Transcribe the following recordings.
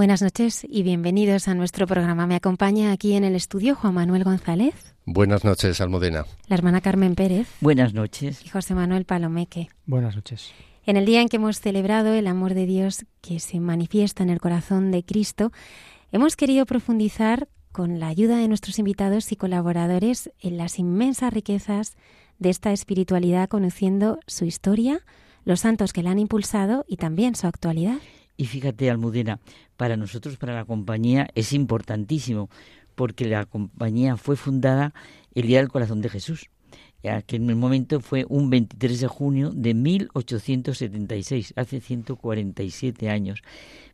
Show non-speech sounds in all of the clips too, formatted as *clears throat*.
Buenas noches y bienvenidos a nuestro programa. Me acompaña aquí en el estudio Juan Manuel González. Buenas noches, Almudena. La hermana Carmen Pérez. Buenas noches. Y José Manuel Palomeque. Buenas noches. En el día en que hemos celebrado el amor de Dios que se manifiesta en el corazón de Cristo, hemos querido profundizar con la ayuda de nuestros invitados y colaboradores en las inmensas riquezas de esta espiritualidad, conociendo su historia, los santos que la han impulsado y también su actualidad. Y fíjate, Almudena, para nosotros, para la compañía, es importantísimo, porque la compañía fue fundada el Día del Corazón de Jesús, ya que en el momento fue un 23 de junio de 1876, hace 147 años.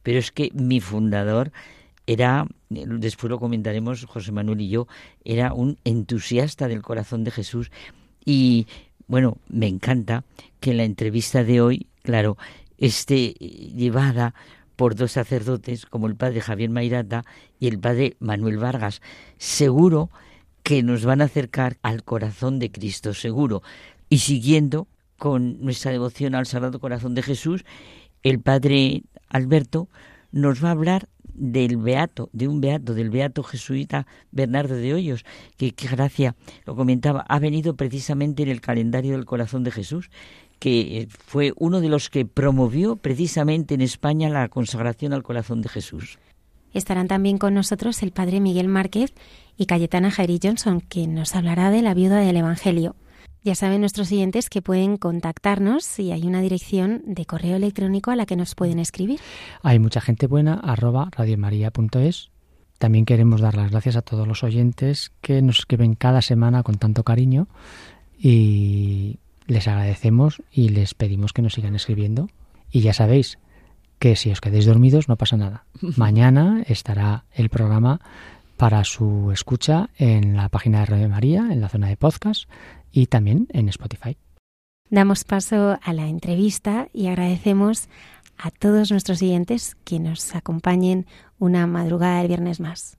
Pero es que mi fundador era, después lo comentaremos José Manuel y yo, era un entusiasta del corazón de Jesús. Y bueno, me encanta que en la entrevista de hoy, claro, esté llevada por dos sacerdotes como el padre Javier Mairata y el padre Manuel Vargas. Seguro que nos van a acercar al corazón de Cristo, seguro. Y siguiendo con nuestra devoción al Sagrado Corazón de Jesús, el padre Alberto nos va a hablar del beato, de un beato, del beato jesuita Bernardo de Hoyos, que qué gracia, lo comentaba, ha venido precisamente en el calendario del corazón de Jesús, que eh, fue uno de los que promovió precisamente en España la consagración al corazón de Jesús. Estarán también con nosotros el padre Miguel Márquez y Cayetana Jairi Johnson, que nos hablará de la viuda del Evangelio. Ya saben nuestros siguientes que pueden contactarnos y hay una dirección de correo electrónico a la que nos pueden escribir. Hay mucha gente buena, arroba radiomaria.es. También queremos dar las gracias a todos los oyentes que nos escriben cada semana con tanto cariño y les agradecemos y les pedimos que nos sigan escribiendo. Y ya sabéis que si os quedáis dormidos no pasa nada. *laughs* Mañana estará el programa para su escucha en la página de Radio María, en la zona de podcast y también en Spotify. Damos paso a la entrevista y agradecemos a todos nuestros siguientes que nos acompañen una madrugada del viernes más.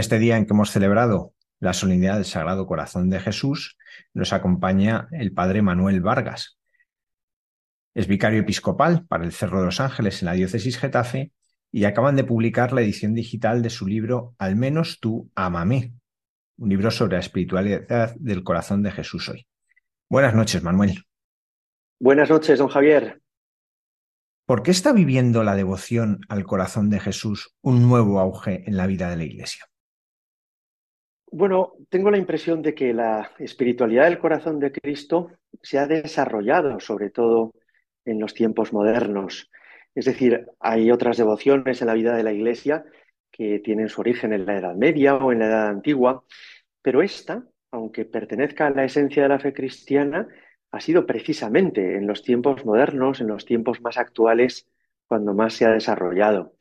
Este día en que hemos celebrado la solemnidad del Sagrado Corazón de Jesús, nos acompaña el Padre Manuel Vargas. Es vicario episcopal para el Cerro de los Ángeles en la diócesis Getafe y acaban de publicar la edición digital de su libro Al menos tú, amame, un libro sobre la espiritualidad del corazón de Jesús hoy. Buenas noches, Manuel. Buenas noches, don Javier. ¿Por qué está viviendo la devoción al corazón de Jesús un nuevo auge en la vida de la Iglesia? Bueno, tengo la impresión de que la espiritualidad del corazón de Cristo se ha desarrollado, sobre todo en los tiempos modernos. Es decir, hay otras devociones en la vida de la Iglesia que tienen su origen en la Edad Media o en la Edad Antigua, pero esta, aunque pertenezca a la esencia de la fe cristiana, ha sido precisamente en los tiempos modernos, en los tiempos más actuales, cuando más se ha desarrollado.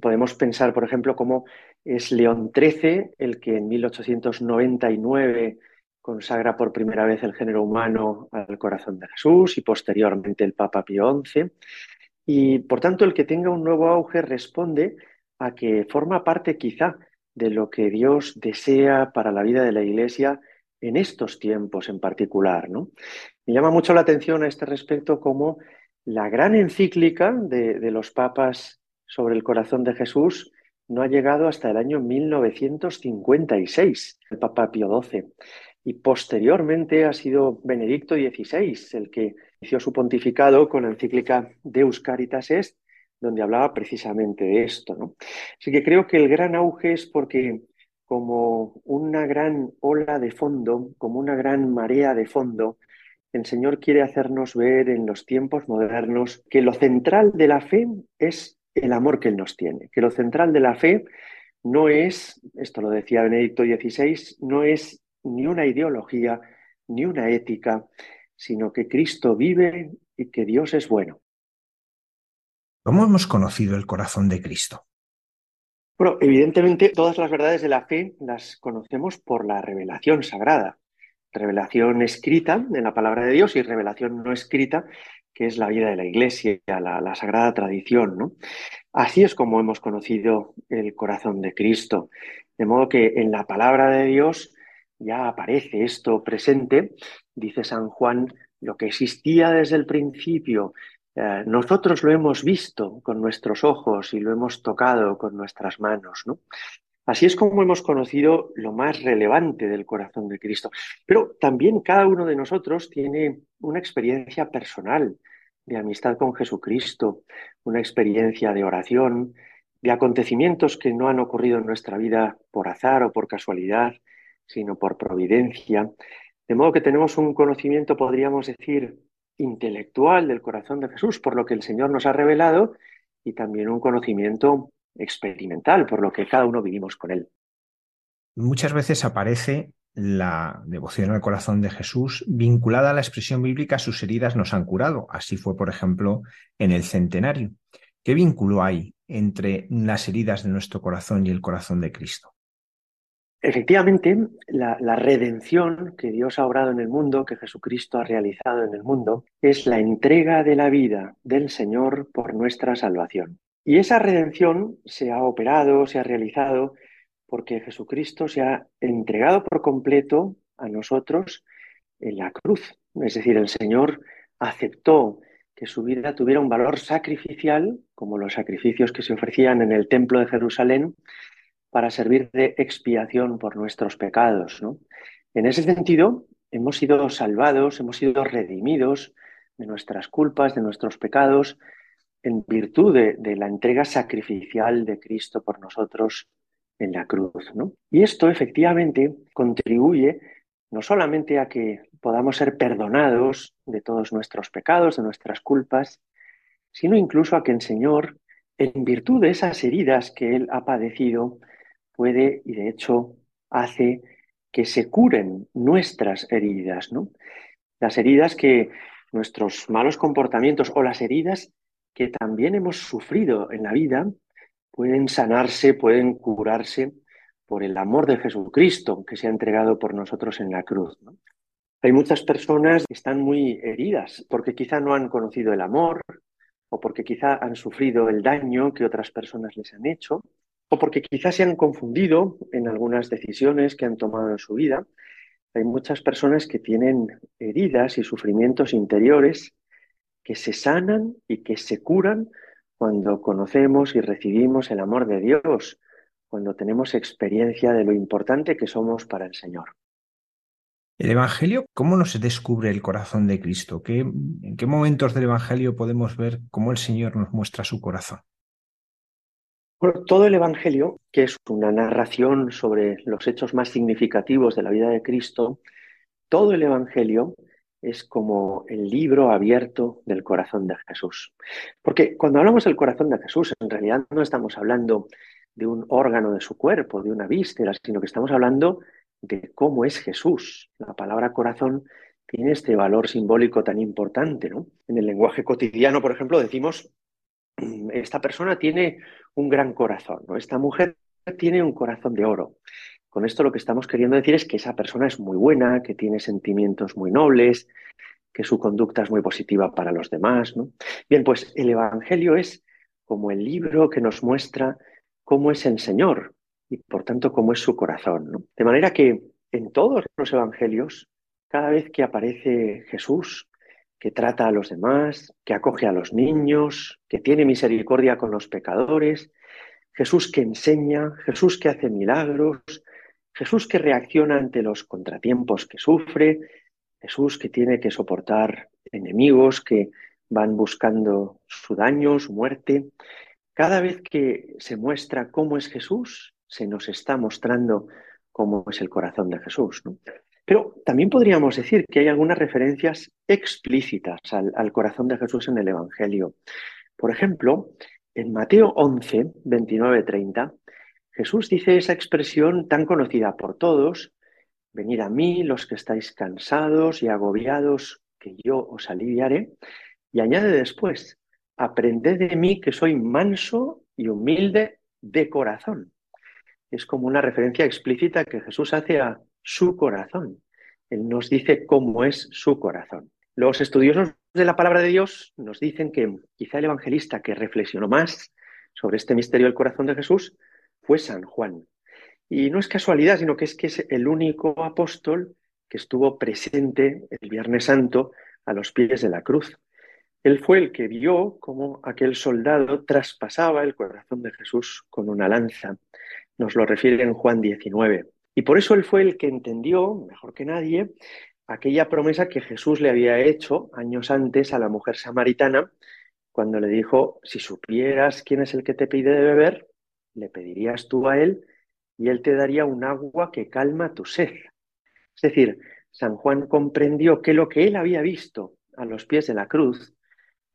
Podemos pensar, por ejemplo, cómo es León XIII el que en 1899 consagra por primera vez el género humano al corazón de Jesús y posteriormente el Papa Pío XI. Y por tanto, el que tenga un nuevo auge responde a que forma parte quizá de lo que Dios desea para la vida de la Iglesia en estos tiempos en particular. ¿no? Me llama mucho la atención a este respecto como la gran encíclica de, de los papas sobre el corazón de Jesús no ha llegado hasta el año 1956, el Papa Pío XII. Y posteriormente ha sido Benedicto XVI el que inició su pontificado con la encíclica Deus Caritas Est, donde hablaba precisamente de esto. ¿no? Así que creo que el gran auge es porque como una gran ola de fondo, como una gran marea de fondo, el Señor quiere hacernos ver en los tiempos modernos que lo central de la fe es el amor que Él nos tiene, que lo central de la fe no es, esto lo decía Benedicto XVI, no es ni una ideología, ni una ética, sino que Cristo vive y que Dios es bueno. ¿Cómo hemos conocido el corazón de Cristo? Bueno, evidentemente todas las verdades de la fe las conocemos por la revelación sagrada. Revelación escrita en la palabra de Dios y revelación no escrita, que es la vida de la Iglesia, la, la sagrada tradición. ¿no? Así es como hemos conocido el corazón de Cristo. De modo que en la palabra de Dios ya aparece esto presente, dice San Juan, lo que existía desde el principio. Eh, nosotros lo hemos visto con nuestros ojos y lo hemos tocado con nuestras manos, ¿no? Así es como hemos conocido lo más relevante del corazón de Cristo. Pero también cada uno de nosotros tiene una experiencia personal de amistad con Jesucristo, una experiencia de oración, de acontecimientos que no han ocurrido en nuestra vida por azar o por casualidad, sino por providencia. De modo que tenemos un conocimiento, podríamos decir, intelectual del corazón de Jesús, por lo que el Señor nos ha revelado, y también un conocimiento experimental, por lo que cada uno vivimos con Él. Muchas veces aparece la devoción al corazón de Jesús vinculada a la expresión bíblica sus heridas nos han curado. Así fue, por ejemplo, en el centenario. ¿Qué vínculo hay entre las heridas de nuestro corazón y el corazón de Cristo? Efectivamente, la, redención que Dios ha obrado en el mundo, que Jesucristo ha realizado en el mundo, es la entrega de la vida del Señor por nuestra salvación. Y esa redención se ha operado, se ha realizado, porque Jesucristo se ha entregado por completo a nosotros en la cruz. Es decir, el Señor aceptó que su vida tuviera un valor sacrificial, como los sacrificios que se ofrecían en el templo de Jerusalén, para servir de expiación por nuestros pecados. En ese sentido, hemos sido salvados, hemos sido redimidos de nuestras culpas, de nuestros pecados, en virtud de, la entrega sacrificial de Cristo por nosotros en la cruz. ¿no? Y esto efectivamente contribuye no solamente a que podamos ser perdonados de todos nuestros pecados, de nuestras culpas, sino incluso a que el Señor, en virtud de esas heridas que Él ha padecido, puede y de hecho hace que se curen nuestras heridas, ¿no? Las heridas que nuestros malos comportamientos o las heridas que también hemos sufrido en la vida pueden sanarse, pueden curarse por el amor de Jesucristo que se ha entregado por nosotros en la cruz. Hay muchas personas que están muy heridas porque quizá no han conocido el amor o porque quizá han sufrido el daño que otras personas les han hecho o porque quizás se han confundido en algunas decisiones que han tomado en su vida. Hay muchas personas que tienen heridas y sufrimientos interiores que se sanan y que se curan cuando conocemos y recibimos el amor de Dios, cuando tenemos experiencia de lo importante que somos para el Señor. El Evangelio, ¿cómo nos descubre el corazón de Cristo? ¿En qué momentos del Evangelio podemos ver cómo el Señor nos muestra su corazón? todo el Evangelio, que es una narración sobre los hechos más significativos de la vida de Cristo, todo el Evangelio es como el libro abierto del corazón de Jesús. Porque cuando hablamos del corazón de Jesús, en realidad no estamos hablando de un órgano de su cuerpo, de una víscera, sino que estamos hablando de cómo es Jesús. La palabra corazón tiene este valor simbólico tan importante. ¿no? En el lenguaje cotidiano, por ejemplo, decimos, esta persona tiene un gran corazón, esta mujer tiene un corazón de oro. Con esto lo que estamos queriendo decir es que esa persona es muy buena, que tiene sentimientos muy nobles, que su conducta es muy positiva para los demás. ¿no? Bien, pues el Evangelio es como el libro que nos muestra cómo es el Señor y por tanto cómo es su corazón. ¿no? De manera que en todos los Evangelios, cada vez que aparece Jesús, que trata a los demás, que acoge a los niños, que tiene misericordia con los pecadores, Jesús que enseña, Jesús que hace milagros, Jesús que reacciona ante los contratiempos que sufre, Jesús que tiene que soportar enemigos que van buscando su daño, su muerte. Cada vez que se muestra cómo es Jesús, se nos está mostrando cómo es el corazón de Jesús. Pero también podríamos decir que hay algunas referencias explícitas al, al corazón de Jesús en el Evangelio. Por ejemplo, en Mateo 11, 29, 30, Jesús dice esa expresión tan conocida por todos, venid a mí los que estáis cansados y agobiados, que yo os aliviaré, y añade después, aprended de mí que soy manso y humilde de corazón. Es como una referencia explícita que Jesús hace a su corazón. Él nos dice cómo es su corazón. Los estudiosos de la palabra de Dios nos dicen que quizá el evangelista que reflexionó más sobre este misterio del corazón de Jesús fue San Juan. Y no es casualidad, sino que es que es el único apóstol que estuvo presente el Viernes Santo a los pies de la cruz. Él fue el que vio cómo aquel soldado traspasaba el corazón de Jesús con una lanza. Nos lo refiere en Juan 19. Y por eso él fue el que entendió, mejor que nadie, aquella promesa que Jesús le había hecho años antes a la mujer samaritana, cuando le dijo, si supieras quién es el que te pide de beber, le pedirías tú a él y él te daría un agua que calma tu sed. Es decir, San Juan comprendió que lo que él había visto a los pies de la cruz,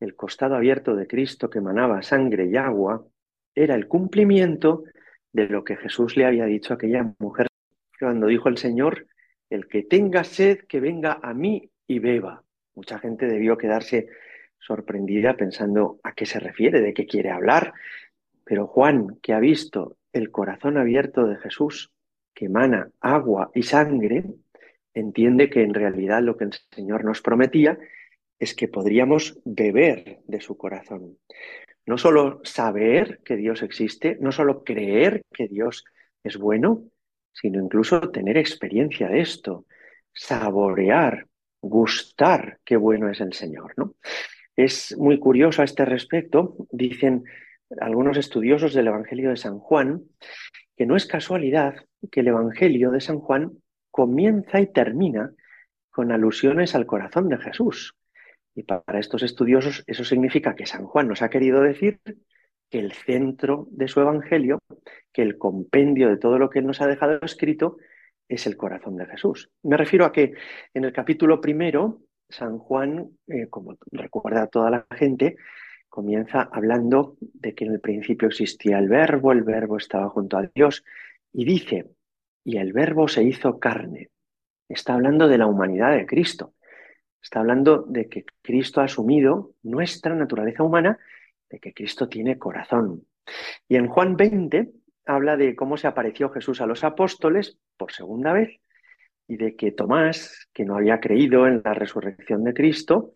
el costado abierto de Cristo que emanaba sangre y agua, era el cumplimiento de lo que Jesús le había dicho a aquella mujer cuando dijo el Señor, el que tenga sed, que venga a mí y beba. Mucha gente debió quedarse sorprendida pensando a qué se refiere, de qué quiere hablar. Pero Juan, que ha visto el corazón abierto de Jesús, que emana agua y sangre, entiende que en realidad lo que el Señor nos prometía es que podríamos beber de su corazón. No solo saber que Dios existe, no solo creer que Dios es bueno, sino incluso tener experiencia de esto, saborear, gustar qué bueno es el Señor. ¿no? Es muy curioso a este respecto, dicen algunos estudiosos del Evangelio de San Juan, que no es casualidad que el Evangelio de San Juan comienza y termina con alusiones al corazón de Jesús. Y para estos estudiosos eso significa que San Juan nos ha querido decir que el centro de su Evangelio, que el compendio de todo lo que nos ha dejado escrito, es el corazón de Jesús. Me refiero a que en el capítulo primero, San Juan, eh, como recuerda a toda la gente, comienza hablando de que en el principio existía el verbo, el verbo estaba junto a Dios, y dice, y el verbo se hizo carne. Está hablando de la humanidad de Cristo. Está hablando de que Cristo ha asumido nuestra naturaleza humana de que Cristo tiene corazón. Y en Juan 20 habla de cómo se apareció Jesús a los apóstoles por segunda vez y de que Tomás, que no había creído en la resurrección de Cristo,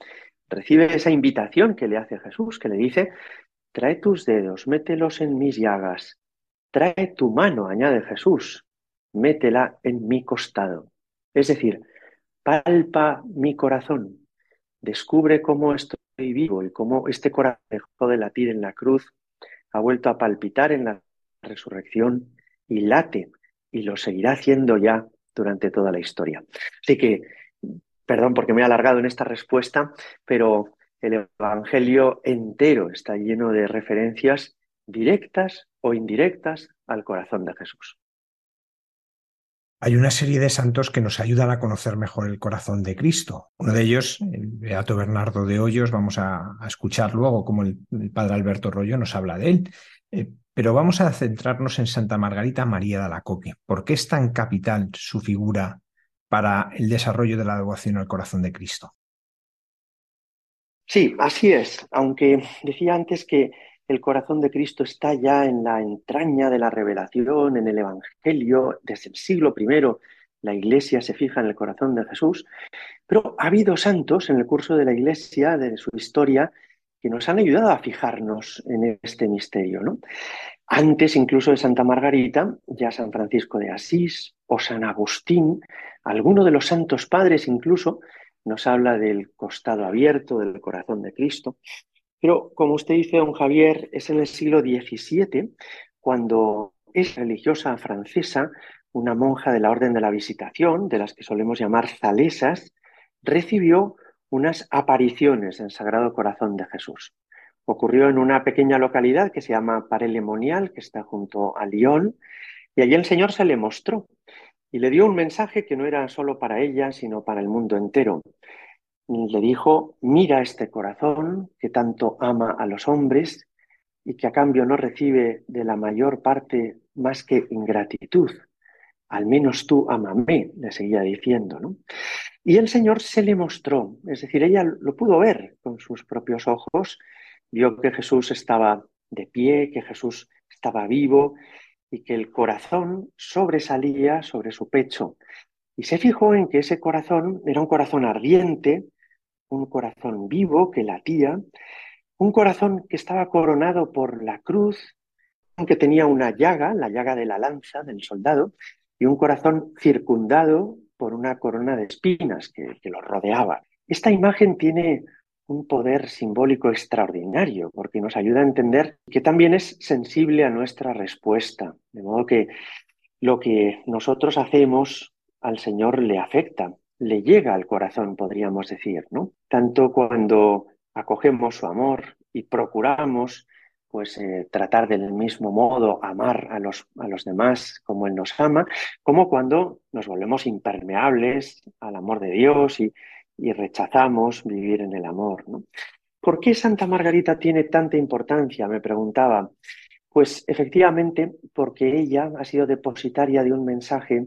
recibe esa invitación que le hace Jesús, que le dice, trae tus dedos, mételos en mis llagas, Trae tu mano, añade Jesús, métela en mi costado. Es decir, palpa mi corazón, descubre cómo estoy vivo y cómo este corazón dejó de latir en la cruz, ha vuelto a palpitar en la resurrección y late y lo seguirá haciendo ya durante toda la historia. Así que, perdón porque me he alargado en esta respuesta, pero el Evangelio entero está lleno de referencias directas o indirectas al corazón de Jesús. Hay una serie de santos que nos ayudan a conocer mejor el corazón de Cristo. Uno de ellos, el Beato Bernardo de Hoyos, vamos a, escuchar luego cómo el, padre Alberto Rollo nos habla de él. Eh, pero vamos a centrarnos en Santa Margarita María de Alacoque. ¿Por qué es tan capital su figura para el desarrollo de la devoción al corazón de Cristo? Sí, así es. Aunque decía antes que el corazón de Cristo está ya en la entraña de la revelación, en el Evangelio, desde el siglo I la Iglesia se fija en el corazón de Jesús, pero ha habido santos en el curso de la Iglesia, de su historia, que nos han ayudado a fijarnos en este misterio. ¿no? Antes incluso de Santa Margarita, ya San Francisco de Asís o San Agustín, alguno de los santos padres incluso nos habla del costado abierto del corazón de Cristo. Pero, como usted dice, don Javier, es en el siglo XVII cuando es religiosa francesa, una monja de la Orden de la Visitación, de las que solemos llamar zalesas, recibió unas apariciones en Sagrado Corazón de Jesús. Ocurrió en una pequeña localidad que se llama Parelemonial, que está junto a Lyon, y allí el Señor se le mostró y le dio un mensaje que no era solo para ella, sino para el mundo entero le dijo, mira este corazón que tanto ama a los hombres y que a cambio no recibe de la mayor parte más que ingratitud. Al menos tú amame, le seguía diciendo, ¿no? Y el Señor se le mostró, es decir, ella lo pudo ver con sus propios ojos, vio que Jesús estaba de pie, que Jesús estaba vivo y que el corazón sobresalía sobre su pecho. Y se fijó en que ese corazón era un corazón ardiente, un corazón vivo que latía, un corazón que estaba coronado por la cruz, que tenía una llaga, la llaga de la lanza del soldado, y un corazón circundado por una corona de espinas que, que lo rodeaba. Esta imagen tiene un poder simbólico extraordinario porque nos ayuda a entender que también es sensible a nuestra respuesta, de modo que lo que nosotros hacemos al Señor le afecta le llega al corazón, podríamos decir, ¿no? Tanto cuando acogemos su amor y procuramos pues eh, tratar del mismo modo amar a los, a los demás como Él nos ama, como cuando nos volvemos impermeables al amor de Dios y, y rechazamos vivir en el amor. ¿no? ¿Por qué Santa Margarita tiene tanta importancia? Me preguntaba. Pues efectivamente porque ella ha sido depositaria de un mensaje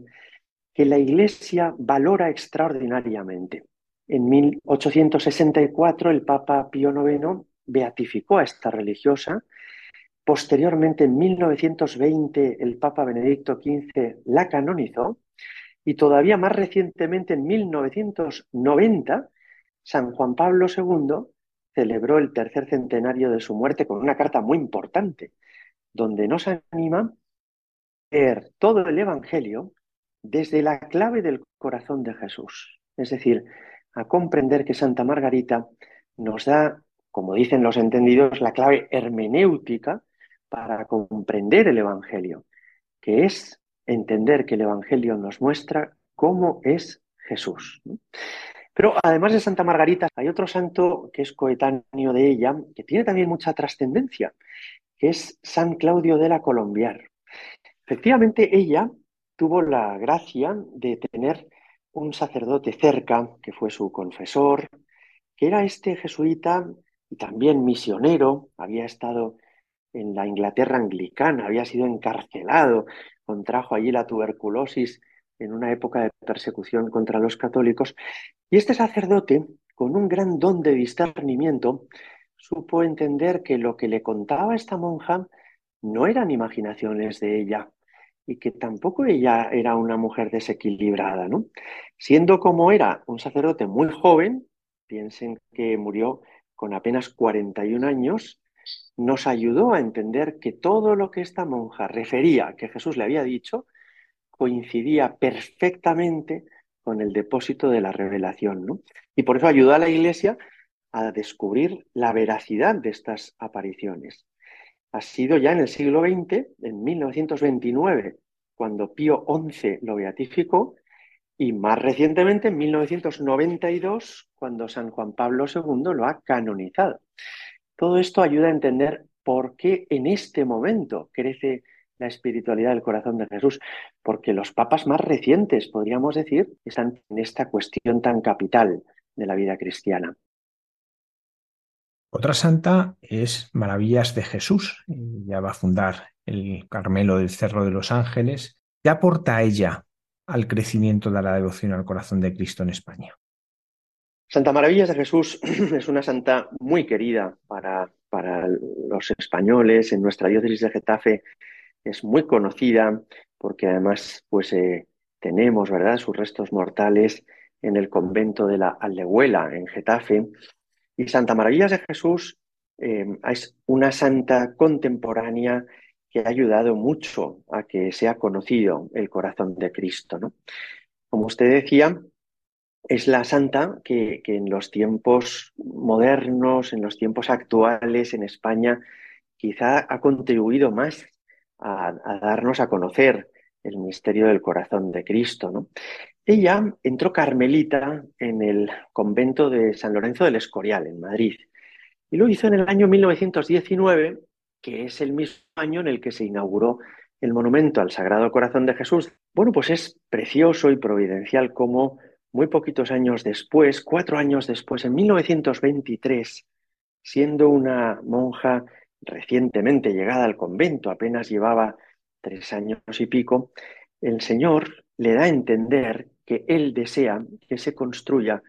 que la Iglesia valora extraordinariamente. En 1864 el Papa Pío IX beatificó a esta religiosa. Posteriormente, en 1920, el Papa Benedicto XV la canonizó. Y todavía más recientemente, en 1990, San Juan Pablo II celebró el tercer centenario de su muerte con una carta muy importante, donde nos anima a leer todo el Evangelio desde la clave del corazón de Jesús. Es decir, a comprender que Santa Margarita nos da, como dicen los entendidos, la clave hermenéutica para comprender el Evangelio, que es entender que el Evangelio nos muestra cómo es Jesús. Pero además de Santa Margarita, hay otro santo que es coetáneo de ella, que tiene también mucha trascendencia, que es San Claudio de la Colombiar. Efectivamente, ella tuvo la gracia de tener un sacerdote cerca, que fue su confesor, que era este jesuita y también misionero, había estado en la Inglaterra anglicana, había sido encarcelado, contrajo allí la tuberculosis en una época de persecución contra los católicos, y este sacerdote, con un gran don de discernimiento, supo entender que lo que le contaba esta monja no eran imaginaciones de ella, y que tampoco ella era una mujer desequilibrada, ¿no? Siendo como era un sacerdote muy joven, piensen que murió con apenas 41 años, nos ayudó a entender que todo lo que esta monja refería que Jesús le había dicho coincidía perfectamente con el depósito de la revelación. ¿no? Y por eso ayudó a la Iglesia a descubrir la veracidad de estas apariciones. Ha sido ya en el siglo XX, en 1929, cuando Pío XI lo beatificó, y más recientemente, en 1992, cuando San Juan Pablo II lo ha canonizado. Todo esto ayuda a entender por qué en este momento crece la espiritualidad del corazón de Jesús, porque los papas más recientes, podríamos decir, están en esta cuestión tan capital de la vida cristiana. Otra santa es Maravillas de Jesús. Ya va a fundar el Carmelo del Cerro de los Ángeles. ¿Qué aporta ella al crecimiento de la devoción al corazón de Cristo en España? Santa Maravillas de Jesús *clears throat* es una santa muy querida para, para los españoles. En nuestra diócesis de Getafe es muy conocida porque además pues, eh, tenemos ¿verdad? sus restos mortales en el convento de la Aldehuela, en Getafe. Y Santa Maravillas de Jesús eh, es una santa contemporánea que ha ayudado mucho a que sea conocido el corazón de Cristo. ¿no? Como usted decía, es la santa que, en los tiempos modernos, en los tiempos actuales en España, quizá ha contribuido más a, darnos a conocer el misterio del corazón de Cristo. ¿no? Ella entró carmelita en el convento de San Lorenzo del Escorial, en Madrid, y lo hizo en el año 1919, que es el mismo año en el que se inauguró el monumento al Sagrado Corazón de Jesús. Bueno, pues es precioso y providencial como muy poquitos años después, cuatro años después, en 1923, siendo una monja recientemente llegada al convento, apenas llevaba tres años y pico, el Señor le da a entender que Él desea que se construya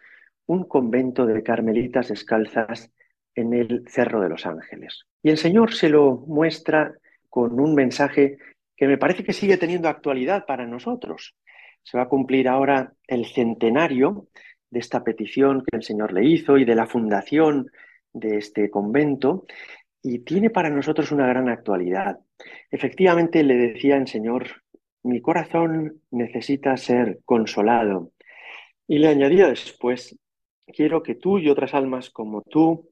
un convento de carmelitas descalzas en el Cerro de los Ángeles. Y el Señor se lo muestra con un mensaje que me parece que sigue teniendo actualidad para nosotros. Se va a cumplir ahora el centenario de esta petición que el Señor le hizo y de la fundación de este convento y tiene para nosotros una gran actualidad. Efectivamente, le decía el Señor, mi corazón necesita ser consolado. Y le añadía después, quiero que tú y otras almas como tú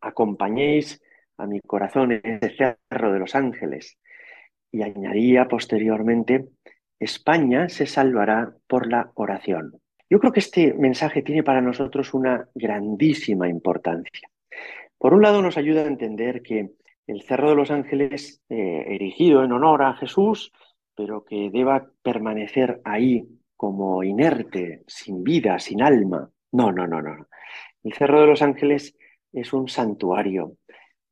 acompañéis a mi corazón en ese cerro de los ángeles. Y añadía posteriormente, España se salvará por la oración. Yo creo que este mensaje tiene para nosotros una grandísima importancia. Por un lado, nos ayuda a entender que el Cerro de los Ángeles, eh, erigido en honor a Jesús, pero que deba permanecer ahí como inerte, sin vida, sin alma. No, no, no, no. El Cerro de los Ángeles es un santuario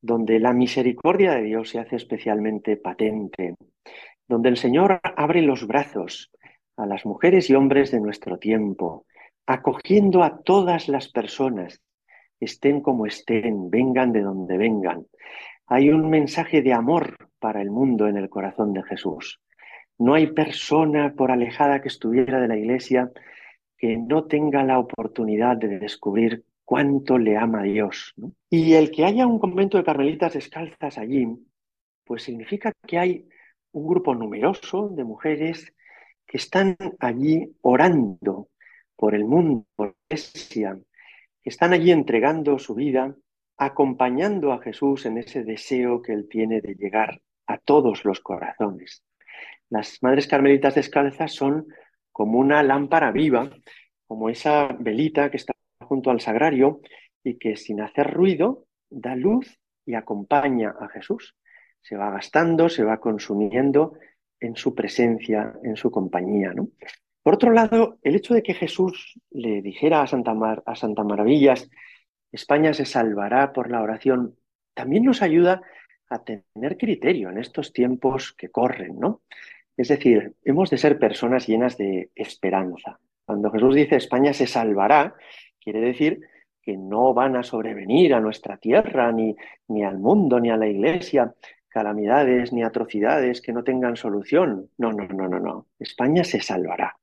donde la misericordia de Dios se hace especialmente patente, donde el Señor abre los brazos a las mujeres y hombres de nuestro tiempo, acogiendo a todas las personas estén como estén, vengan de donde vengan. Hay un mensaje de amor para el mundo en el corazón de Jesús. No hay persona, por alejada que estuviera de la iglesia, que no tenga la oportunidad de descubrir cuánto le ama Dios. Y el que haya un convento de carmelitas descalzas allí, pues significa que hay un grupo numeroso de mujeres que están allí orando por el mundo, por la iglesia, están allí entregando su vida, acompañando a Jesús en ese deseo que él tiene de llegar a todos los corazones. Las madres carmelitas descalzas son como una lámpara viva, como esa velita que está junto al sagrario y que sin hacer ruido da luz y acompaña a Jesús. Se va gastando, se va consumiendo en su presencia, en su compañía. ¿no? Por otro lado, el hecho de que Jesús le dijera a Santa, a Santa Maravillas, España se salvará por la oración, también nos ayuda a tener criterio en estos tiempos que corren, ¿no? Es decir, hemos de ser personas llenas de esperanza. Cuando Jesús dice España se salvará, quiere decir que no van a sobrevenir a nuestra tierra, ni, ni al mundo, ni a la iglesia, calamidades ni atrocidades que no tengan solución. No, no, no, no, no. España se salvará.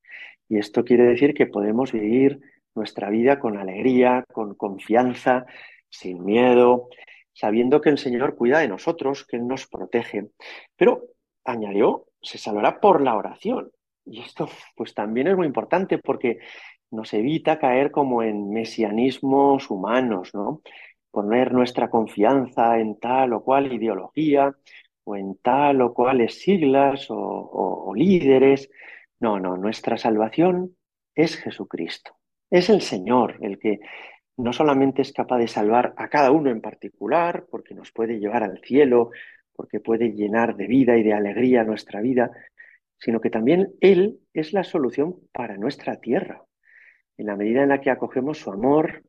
Y esto quiere decir que podemos vivir nuestra vida con alegría, con confianza, sin miedo, sabiendo que el Señor cuida de nosotros, que Él nos protege. Pero añadió, se salvará por la oración. Y esto pues también es muy importante porque nos evita caer como en mesianismos humanos, ¿no? Poner nuestra confianza en tal o cual ideología o en tal o cuales siglas o, o líderes. No, no, nuestra salvación es Jesucristo. Es el Señor el que no solamente es capaz de salvar a cada uno en particular, porque nos puede llevar al cielo, porque puede llenar de vida y de alegría nuestra vida, sino que también Él es la solución para nuestra tierra. En la medida en la que acogemos su amor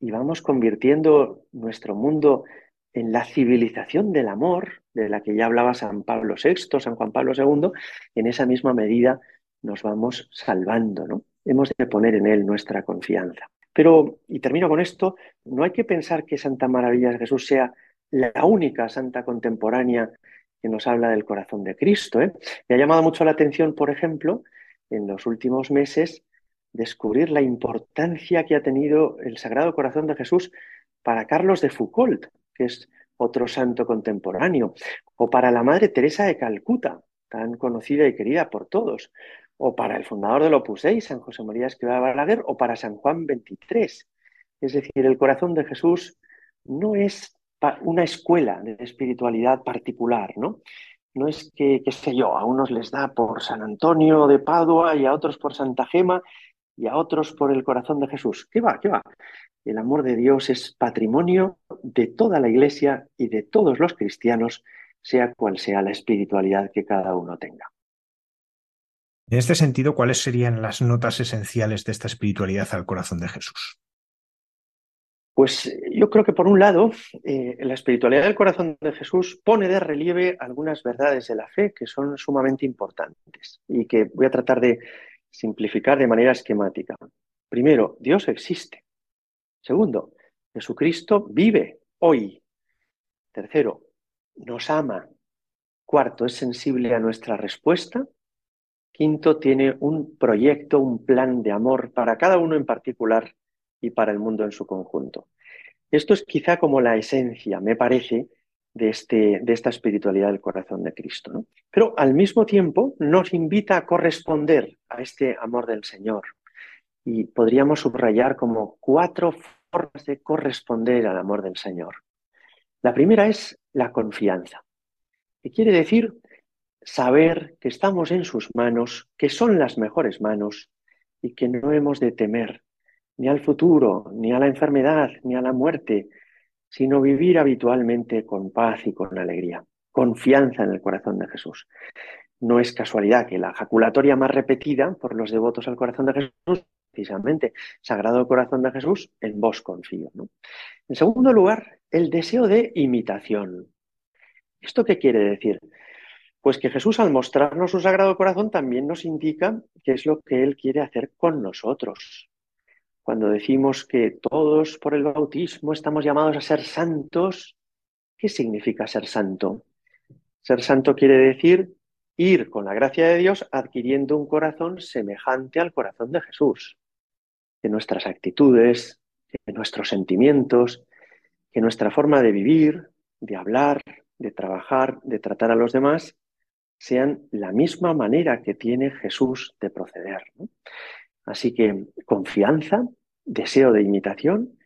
y vamos convirtiendo nuestro mundo en la civilización del amor, de la que ya hablaba San Pablo VI, San Juan Pablo II, en esa misma medida nos vamos salvando, ¿no? Hemos de poner en Él nuestra confianza. Pero, y termino con esto, no hay que pensar que Santa Maravilla de Jesús sea la única santa contemporánea que nos habla del corazón de Cristo. ¿eh? Me ha llamado mucho la atención, por ejemplo, en los últimos meses, descubrir la importancia que ha tenido el Sagrado Corazón de Jesús para Carlos de Foucault, que es otro santo contemporáneo, o para la Madre Teresa de Calcuta, tan conocida y querida por todos, o para el fundador del Opus Dei, San José María Escrivá Balaguer, o para San Juan XXIII. Es decir, el corazón de Jesús no es una escuela de espiritualidad particular, ¿no? No es que, qué sé yo, a unos les da por San Antonio de Padua y a otros por Santa Gema y a otros por el corazón de Jesús. ¿Qué va? ¿Qué va? El amor de Dios es patrimonio de toda la Iglesia y de todos los cristianos, sea cual sea la espiritualidad que cada uno tenga. En este sentido, ¿cuáles serían las notas esenciales de esta espiritualidad al corazón de Jesús? Pues yo creo que por un lado, eh, la espiritualidad del corazón de Jesús pone de relieve algunas verdades de la fe que son sumamente importantes y que voy a tratar de simplificar de manera esquemática. Primero, Dios existe. Segundo, Jesucristo vive hoy. Tercero, nos ama. Cuarto, es sensible a nuestra respuesta. Quinto, tiene un proyecto, un plan de amor para cada uno en particular y para el mundo en su conjunto. Esto es quizá como la esencia, me parece, de, este, de esta espiritualidad del corazón de Cristo. ¿no? Pero al mismo tiempo nos invita a corresponder a este amor del Señor. Y podríamos subrayar como cuatro formas de corresponder al amor del Señor. La primera es la confianza, que quiere decir saber que estamos en sus manos, que son las mejores manos y que no hemos de temer ni al futuro, ni a la enfermedad, ni a la muerte, sino vivir habitualmente con paz y con alegría, confianza en el corazón de Jesús. No es casualidad que la jaculatoria más repetida por los devotos al corazón de Jesús, precisamente, Sagrado Corazón de Jesús, en vos confío. En segundo lugar, el deseo de imitación. ¿Esto qué quiere decir? Pues que Jesús al mostrarnos su Sagrado Corazón también nos indica qué es lo que Él quiere hacer con nosotros cuando decimos que todos por el bautismo estamos llamados a ser santos, ¿qué significa ser santo? Ser santo quiere decir ir con la gracia de Dios adquiriendo un corazón semejante al corazón de Jesús. Que nuestras actitudes, que nuestros sentimientos, que nuestra forma de vivir, de hablar, de trabajar, de tratar a los demás, sean la misma manera que tiene Jesús de proceder. Así que confianza, deseo de imitación.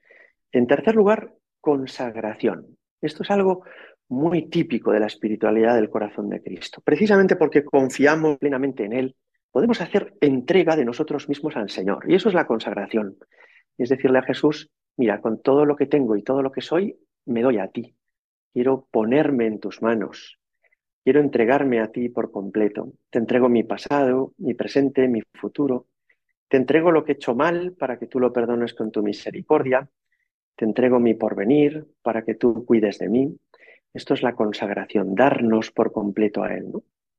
En tercer lugar, consagración. Esto es algo muy típico de la espiritualidad del corazón de Cristo. Precisamente porque confiamos plenamente en Él, podemos hacer entrega de nosotros mismos al Señor. Y eso es la consagración. Es decirle a Jesús, mira, con todo lo que tengo y todo lo que soy, me doy a ti. Quiero ponerme en tus manos. Quiero entregarme a ti por completo. Te entrego mi pasado, mi presente, mi futuro. Te entrego lo que he hecho mal para que tú lo perdones con tu misericordia. Te entrego mi porvenir para que tú cuides de mí. Esto es la consagración, darnos por completo a Él.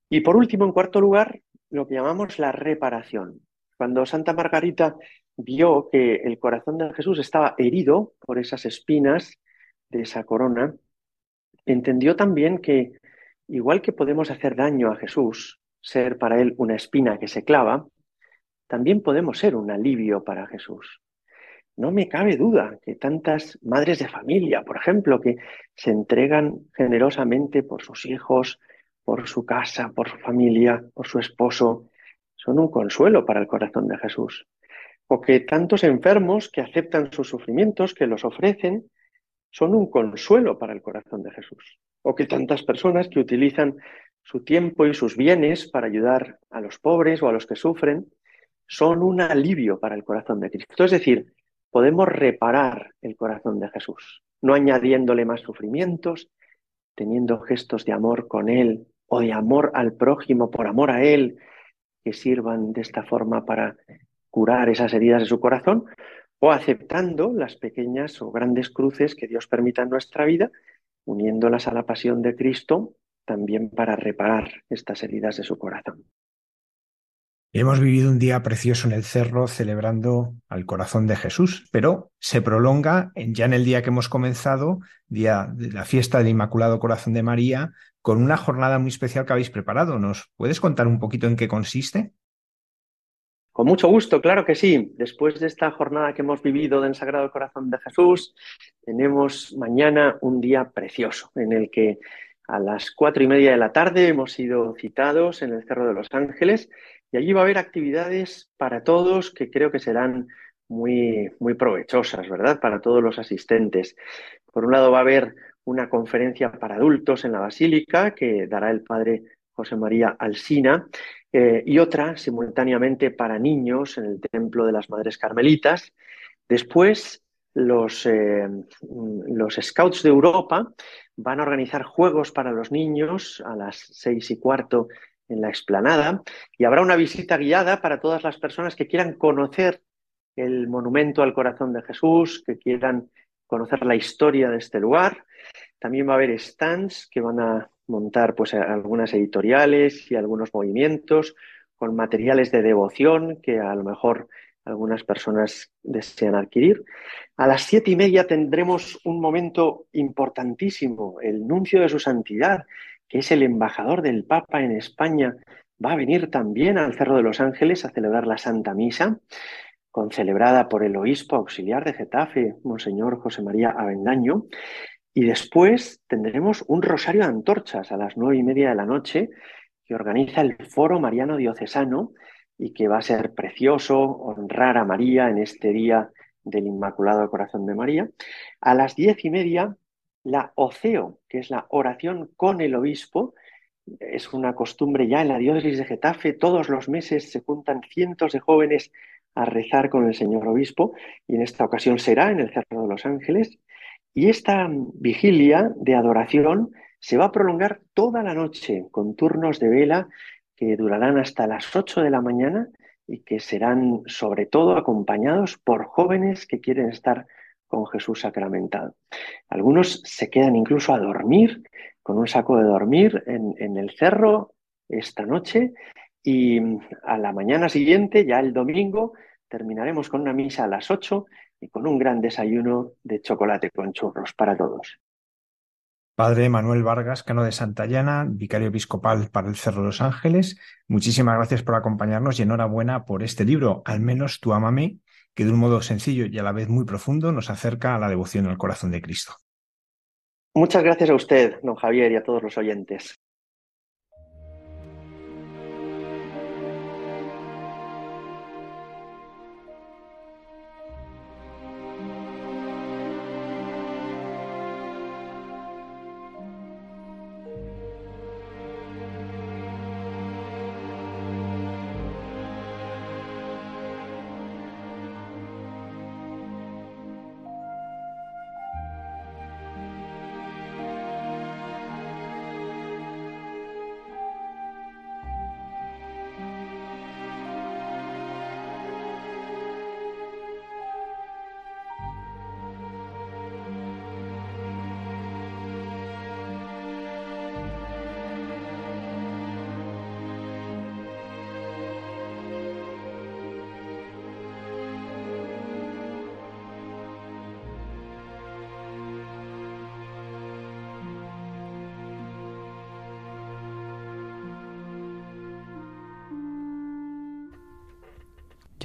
Y por último, en cuarto lugar, lo que llamamos la reparación. Cuando Santa Margarita vio que el corazón de Jesús estaba herido por esas espinas de esa corona, entendió también que, igual que podemos hacer daño a Jesús, ser para Él una espina que se clava, también podemos ser un alivio para Jesús. no me cabe duda que tantas madres de familia, por ejemplo, que se entregan generosamente por sus hijos, por su casa, por su familia, por su esposo, son un consuelo para el corazón de Jesús. O que tantos enfermos que aceptan sus sufrimientos, que los ofrecen, son un consuelo para el corazón de Jesús. O que tantas personas que utilizan su tiempo y sus bienes para ayudar a los pobres o a los que sufren, son un alivio para el corazón de Cristo. Es decir, podemos reparar el corazón de Jesús, no añadiéndole más sufrimientos, teniendo gestos de amor con Él o de amor al prójimo por amor a Él, que sirvan de esta forma para curar esas heridas de su corazón, o aceptando las pequeñas o grandes cruces que Dios permita en nuestra vida, uniéndolas a la pasión de Cristo, también para reparar estas heridas de su corazón. Hemos vivido un día precioso en el cerro celebrando al corazón de Jesús, pero se prolonga ya en el día que hemos comenzado, día de la fiesta del Inmaculado Corazón de María, con una jornada muy especial que habéis preparado. ¿Nos puedes contar un poquito en qué consiste? Con mucho gusto, claro que sí. Después de esta jornada que hemos vivido del Sagrado Corazón de Jesús, tenemos mañana un día precioso en el que a las cuatro y media de la tarde hemos sido citados en el Cerro de los Ángeles y allí va a haber actividades para todos que creo que serán muy, muy provechosas, ¿verdad? Para todos los asistentes. Por un lado va a haber una conferencia para adultos en la Basílica que dará el padre José María Alsina eh, y otra simultáneamente para niños en el Templo de las Madres Carmelitas. Después los, eh, los Scouts de Europa van a organizar juegos para los niños a las seis y cuarto en la explanada y habrá una visita guiada para todas las personas que quieran conocer el monumento al corazón de Jesús, que quieran conocer la historia de este lugar. También va a haber stands que van a montar pues algunas editoriales y algunos movimientos con materiales de devoción que a lo mejor algunas personas desean adquirir. A las siete y media tendremos un momento importantísimo, el nuncio de su santidad, que es el embajador del Papa en España, va a venir también al Cerro de los Ángeles a celebrar la Santa Misa, concelebrada por el obispo auxiliar de Getafe, Monseñor José María Avendaño. Y después tendremos un rosario de antorchas a las nueve y media de la noche que organiza el Foro Mariano Diocesano y que va a ser precioso honrar a María en este día del Inmaculado Corazón de María. A las diez y media la oceo, que es la oración con el obispo, es una costumbre ya en la diócesis de Getafe, todos los meses se juntan cientos de jóvenes a rezar con el señor obispo y en esta ocasión será en el Cerro de los Ángeles. Y esta vigilia de adoración se va a prolongar toda la noche con turnos de vela que durarán hasta las 8 de la mañana y que serán sobre todo acompañados por jóvenes que quieren estar con Jesús sacramentado. Algunos se quedan incluso a dormir con un saco de dormir en, el cerro esta noche y a la mañana siguiente, ya el domingo, terminaremos con una misa a las 8 y con un gran desayuno de chocolate con churros para todos. Padre Manuel Vargas, Cano de Santayana, vicario episcopal para el Cerro de los Ángeles, muchísimas gracias por acompañarnos y enhorabuena por este libro, al menos tú amame, que de un modo sencillo y a la vez muy profundo nos acerca a la devoción al corazón de Cristo. Muchas gracias a usted, don Javier, y a todos los oyentes.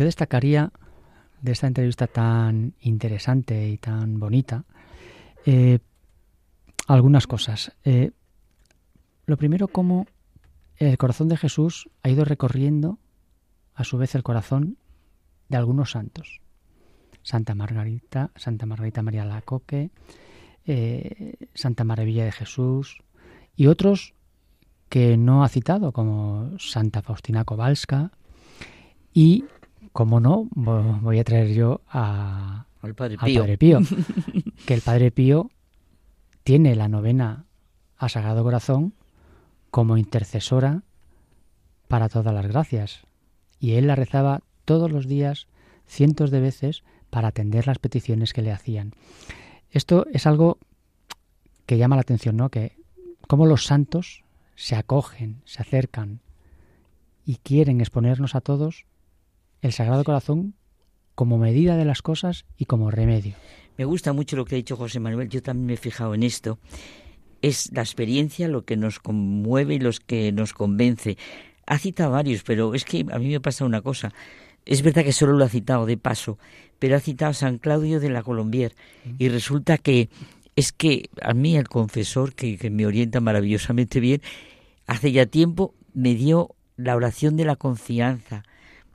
Yo destacaría de esta entrevista tan interesante y tan bonita, eh, algunas cosas. Eh, lo primero, cómo el corazón de Jesús ha ido recorriendo a su vez el corazón de algunos santos. Santa Margarita, Santa Margarita María Lacoque, eh, Santa Maravilla de Jesús y otros que no ha citado, como Santa Faustina Kowalska. Y, como no, voy a traer yo a, al Padre Pío. Al Padre Pío *laughs* que el Padre Pío tiene la novena a Sagrado Corazón como intercesora para todas las gracias. Y él la rezaba todos los días, cientos de veces, para atender las peticiones que le hacían. Esto es algo que llama la atención, ¿no? Que cómo los santos se acogen, se acercan y quieren exponernos a todos el Sagrado Corazón como medida de las cosas y como remedio. Me gusta mucho lo que ha dicho José Manuel, yo también me he fijado en esto. Es la experiencia lo que nos conmueve y los que nos convence. Ha citado varios, pero es que a mí me pasa una cosa. Es verdad que solo lo ha citado de paso, pero ha citado a San Claudio de la Colombier y resulta que es que a mí el confesor, que, que me orienta maravillosamente bien, hace ya tiempo me dio la oración de la confianza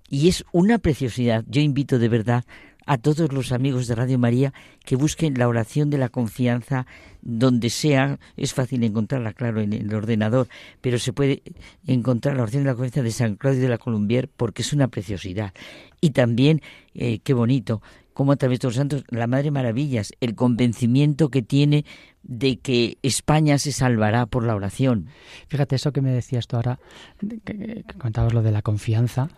y es una preciosidad. Yo invito de verdad a todos los amigos de Radio María que busquen la oración de la confianza donde sea. Es fácil encontrarla, claro, en el ordenador, pero se puede encontrar la oración de la confianza de San Claudio de la Columbier porque es una preciosidad. Y también, eh, qué bonito, como a través de los santos, la Madre Maravillas, el convencimiento que tiene de que España se salvará por la oración. Fíjate eso que me decías tú ahora, que, contabas lo de la confianza,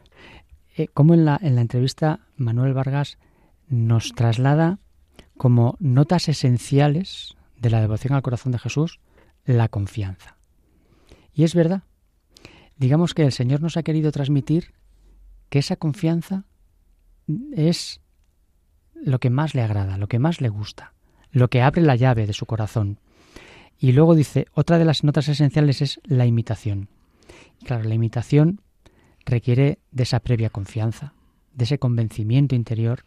eh, como en la, en la entrevista Manuel Vargas nos traslada como notas esenciales de la devoción al corazón de Jesús la confianza. Y es verdad. Digamos que el Señor nos ha querido transmitir que esa confianza es lo que más le agrada, lo que más le gusta, lo que abre la llave de su corazón. Y luego dice, otra de las notas esenciales es la imitación. claro, la imitación requiere de esa previa confianza, de ese convencimiento interior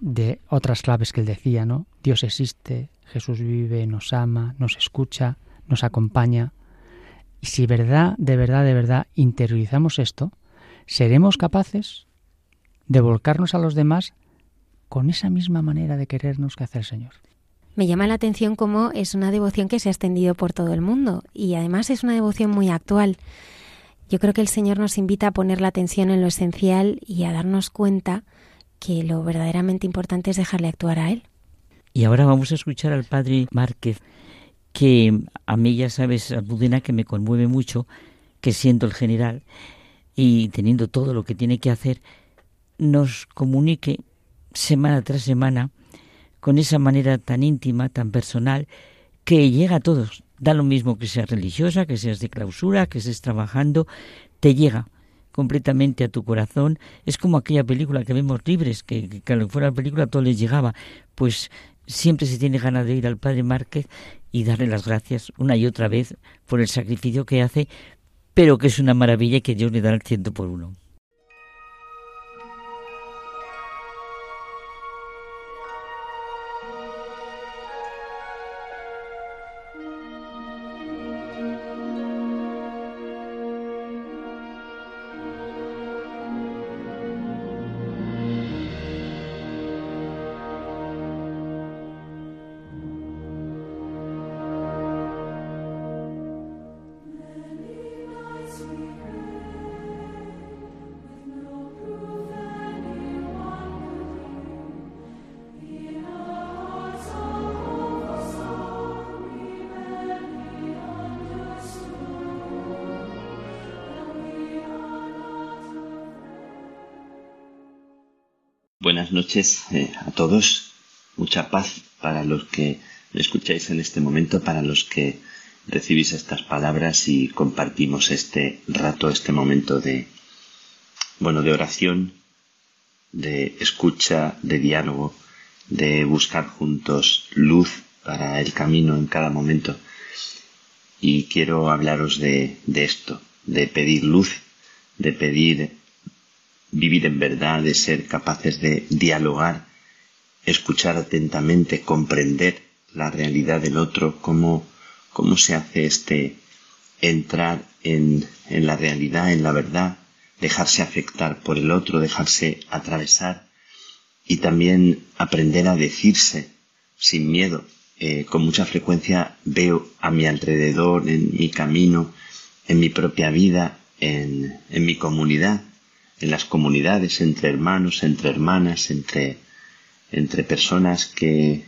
de otras claves que él decía, ¿no? Dios existe, Jesús vive, nos ama, nos escucha, nos acompaña. Y si verdad, de verdad, de verdad interiorizamos esto, seremos capaces de volcarnos a los demás con esa misma manera de querernos que hace el Señor. Me llama la atención cómo es una devoción que se ha extendido por todo el mundo y además es una devoción muy actual. Yo creo que el Señor nos invita a poner la atención en lo esencial y a darnos cuenta que lo verdaderamente importante es dejarle actuar a Él. Y ahora vamos a escuchar al Padre Márquez, que a mí ya sabes, Budena, que me conmueve mucho, que siendo el general y teniendo todo lo que tiene que hacer, nos comunique semana tras semana, con esa manera tan íntima, tan personal, que llega a todos. Da lo mismo que seas religiosa, que seas de clausura, que estés trabajando, te llega completamente a tu corazón. Es como aquella película que vemos libres, que, que, que fuera la película todo les llegaba. Pues siempre se tiene ganas de ir al Padre Márquez y darle las gracias una y otra vez por el sacrificio que hace, pero que es una maravilla y que Dios le da el ciento por uno. Buenas noches eh, a todos. Mucha paz para los que me escucháis en este momento, para los que recibís estas palabras y compartimos este rato, este momento de, bueno, de oración, de escucha, de diálogo, de buscar juntos luz para el camino en cada momento. Y quiero hablaros de, de esto, de pedir luz, de pedir vivir en verdad, de ser capaces de dialogar, escuchar atentamente, comprender la realidad del otro, cómo, cómo se hace este entrar en, en la realidad, en la verdad, dejarse afectar por el otro, dejarse atravesar y también aprender a decirse sin miedo. Eh, con mucha frecuencia veo a mi alrededor, en mi camino, en mi propia vida, en, en mi comunidad, en las comunidades, entre hermanos, entre hermanas, entre, entre personas que,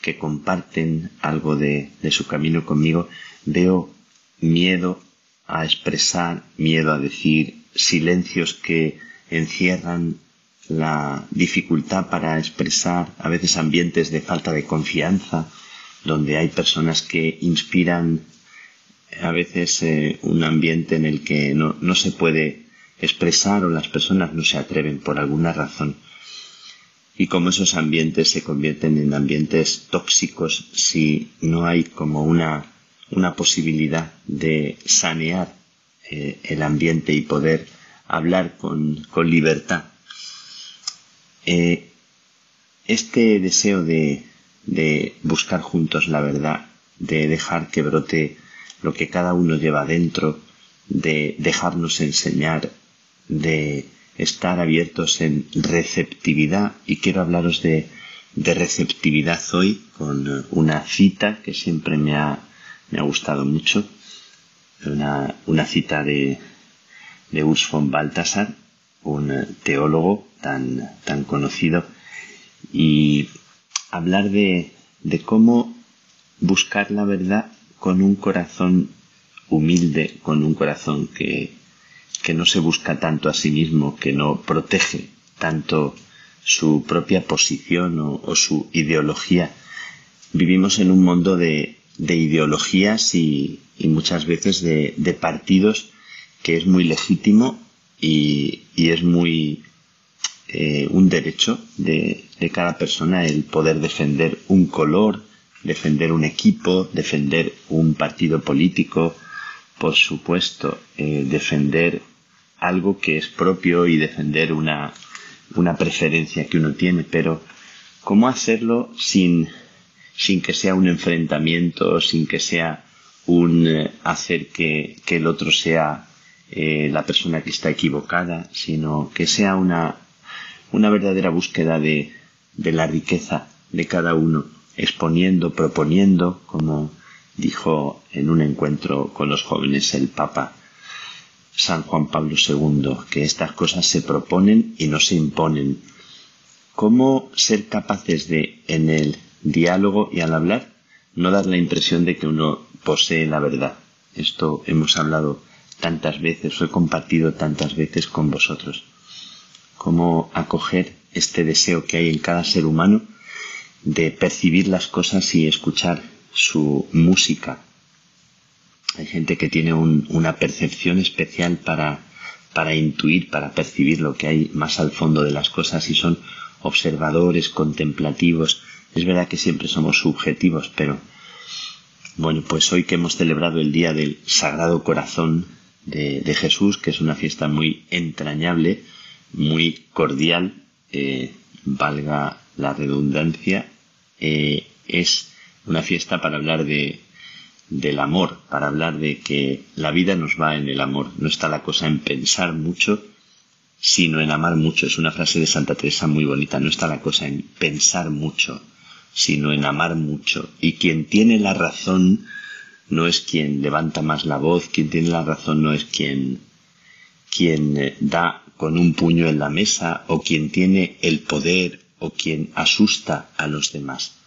que comparten algo de, de su camino conmigo, veo miedo a expresar, miedo a decir, silencios que encierran la dificultad para expresar, a veces ambientes de falta de confianza, donde hay personas que inspiran a veces eh, un ambiente en el que no, no se puede expresar o las personas no se atreven por alguna razón. Y como esos ambientes se convierten en ambientes tóxicos si no hay como una, una posibilidad de sanear eh, el ambiente y poder hablar con, con libertad. Eh, este deseo de, de buscar juntos la verdad, de dejar que brote lo que cada uno lleva dentro, de dejarnos enseñar, de estar abiertos en receptividad. Y quiero hablaros de, de receptividad hoy con una cita que siempre me ha, me ha gustado mucho. Una, una cita de, de Urs von Balthasar, un teólogo tan, tan conocido, y hablar de, de cómo buscar la verdad con un corazón humilde, con un corazón que, que no se busca tanto a sí mismo, que no protege tanto su propia posición o, su ideología. Vivimos en un mundo de, de ideologías y, muchas veces de, partidos que es muy legítimo y, es muy eh, un derecho de, de, cada persona el poder defender un color, defender un equipo, defender un partido político, por supuesto, eh, defender algo que es propio y defender una, una preferencia que uno tiene, pero ¿cómo hacerlo sin sin que sea un enfrentamiento, sin que sea un eh, hacer que, que, el otro sea eh, la persona que está equivocada, sino que sea una, una verdadera búsqueda de, de la riqueza de cada uno, exponiendo, proponiendo, como dijo en un encuentro con los jóvenes el Papa San Juan Pablo II, que estas cosas se proponen y no se imponen. ¿Cómo ser capaces de, en el diálogo y al hablar no dar la impresión de que uno posee la verdad. Esto hemos hablado tantas veces, o he compartido tantas veces con vosotros. Cómo acoger este deseo que hay en cada ser humano de percibir las cosas y escuchar su música. Hay gente que tiene un, una percepción especial para, para intuir, para percibir lo que hay más al fondo de las cosas y son observadores, contemplativos, es verdad que siempre somos subjetivos, pero bueno, pues hoy que hemos celebrado el Día del Sagrado Corazón de, Jesús, que es una fiesta muy entrañable, muy cordial, eh, valga la redundancia, eh, es una fiesta para hablar de, del amor, para hablar de que la vida nos va en el amor. No está la cosa en pensar mucho, sino en amar mucho. Es una frase de Santa Teresa muy bonita. No está la cosa en pensar mucho, sino en amar mucho. Y quien tiene la razón no es quien levanta más la voz, quien tiene la razón no es quien, quien eh, da con un puño en la mesa o quien tiene el poder o quien asusta a los demás.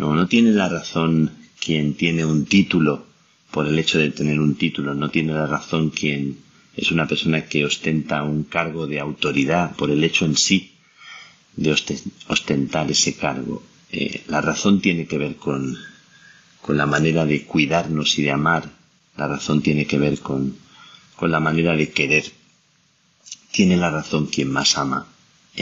No, no tiene la razón quien tiene un título por el hecho de tener un título, no tiene la razón quien es una persona que ostenta un cargo de autoridad por el hecho en sí de ostentar ese cargo. Eh, la razón tiene que ver con, con la manera de cuidarnos y de amar. La razón tiene que ver con, con la manera de querer. Tiene la razón quien más ama.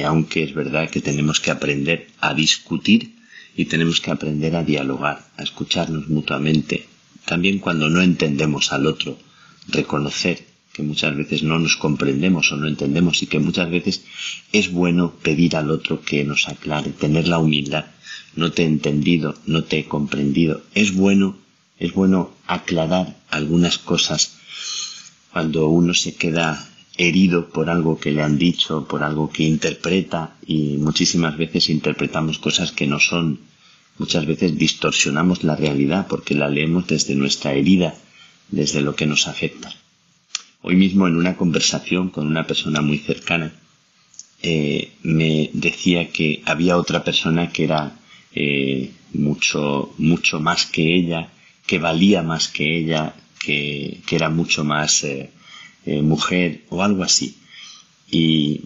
Aunque es verdad que tenemos que aprender a discutir y tenemos que aprender a dialogar, a escucharnos mutuamente. También cuando no entendemos al otro, reconocer que muchas veces no nos comprendemos o no entendemos y que muchas veces es bueno pedir al otro que nos aclare, tener la humildad. No te he entendido, no te he comprendido. Es bueno, es bueno aclarar algunas cosas cuando uno se queda herido por algo que le han dicho, por algo que interpreta y muchísimas veces interpretamos cosas que no son. Muchas veces distorsionamos la realidad porque la leemos desde nuestra herida, desde lo que nos afecta. Hoy mismo en una conversación con una persona muy cercana, eh, me decía que había otra persona que era eh, mucho, mucho más que ella, que valía más que ella, que, era mucho más eh, mujer o algo así. Y,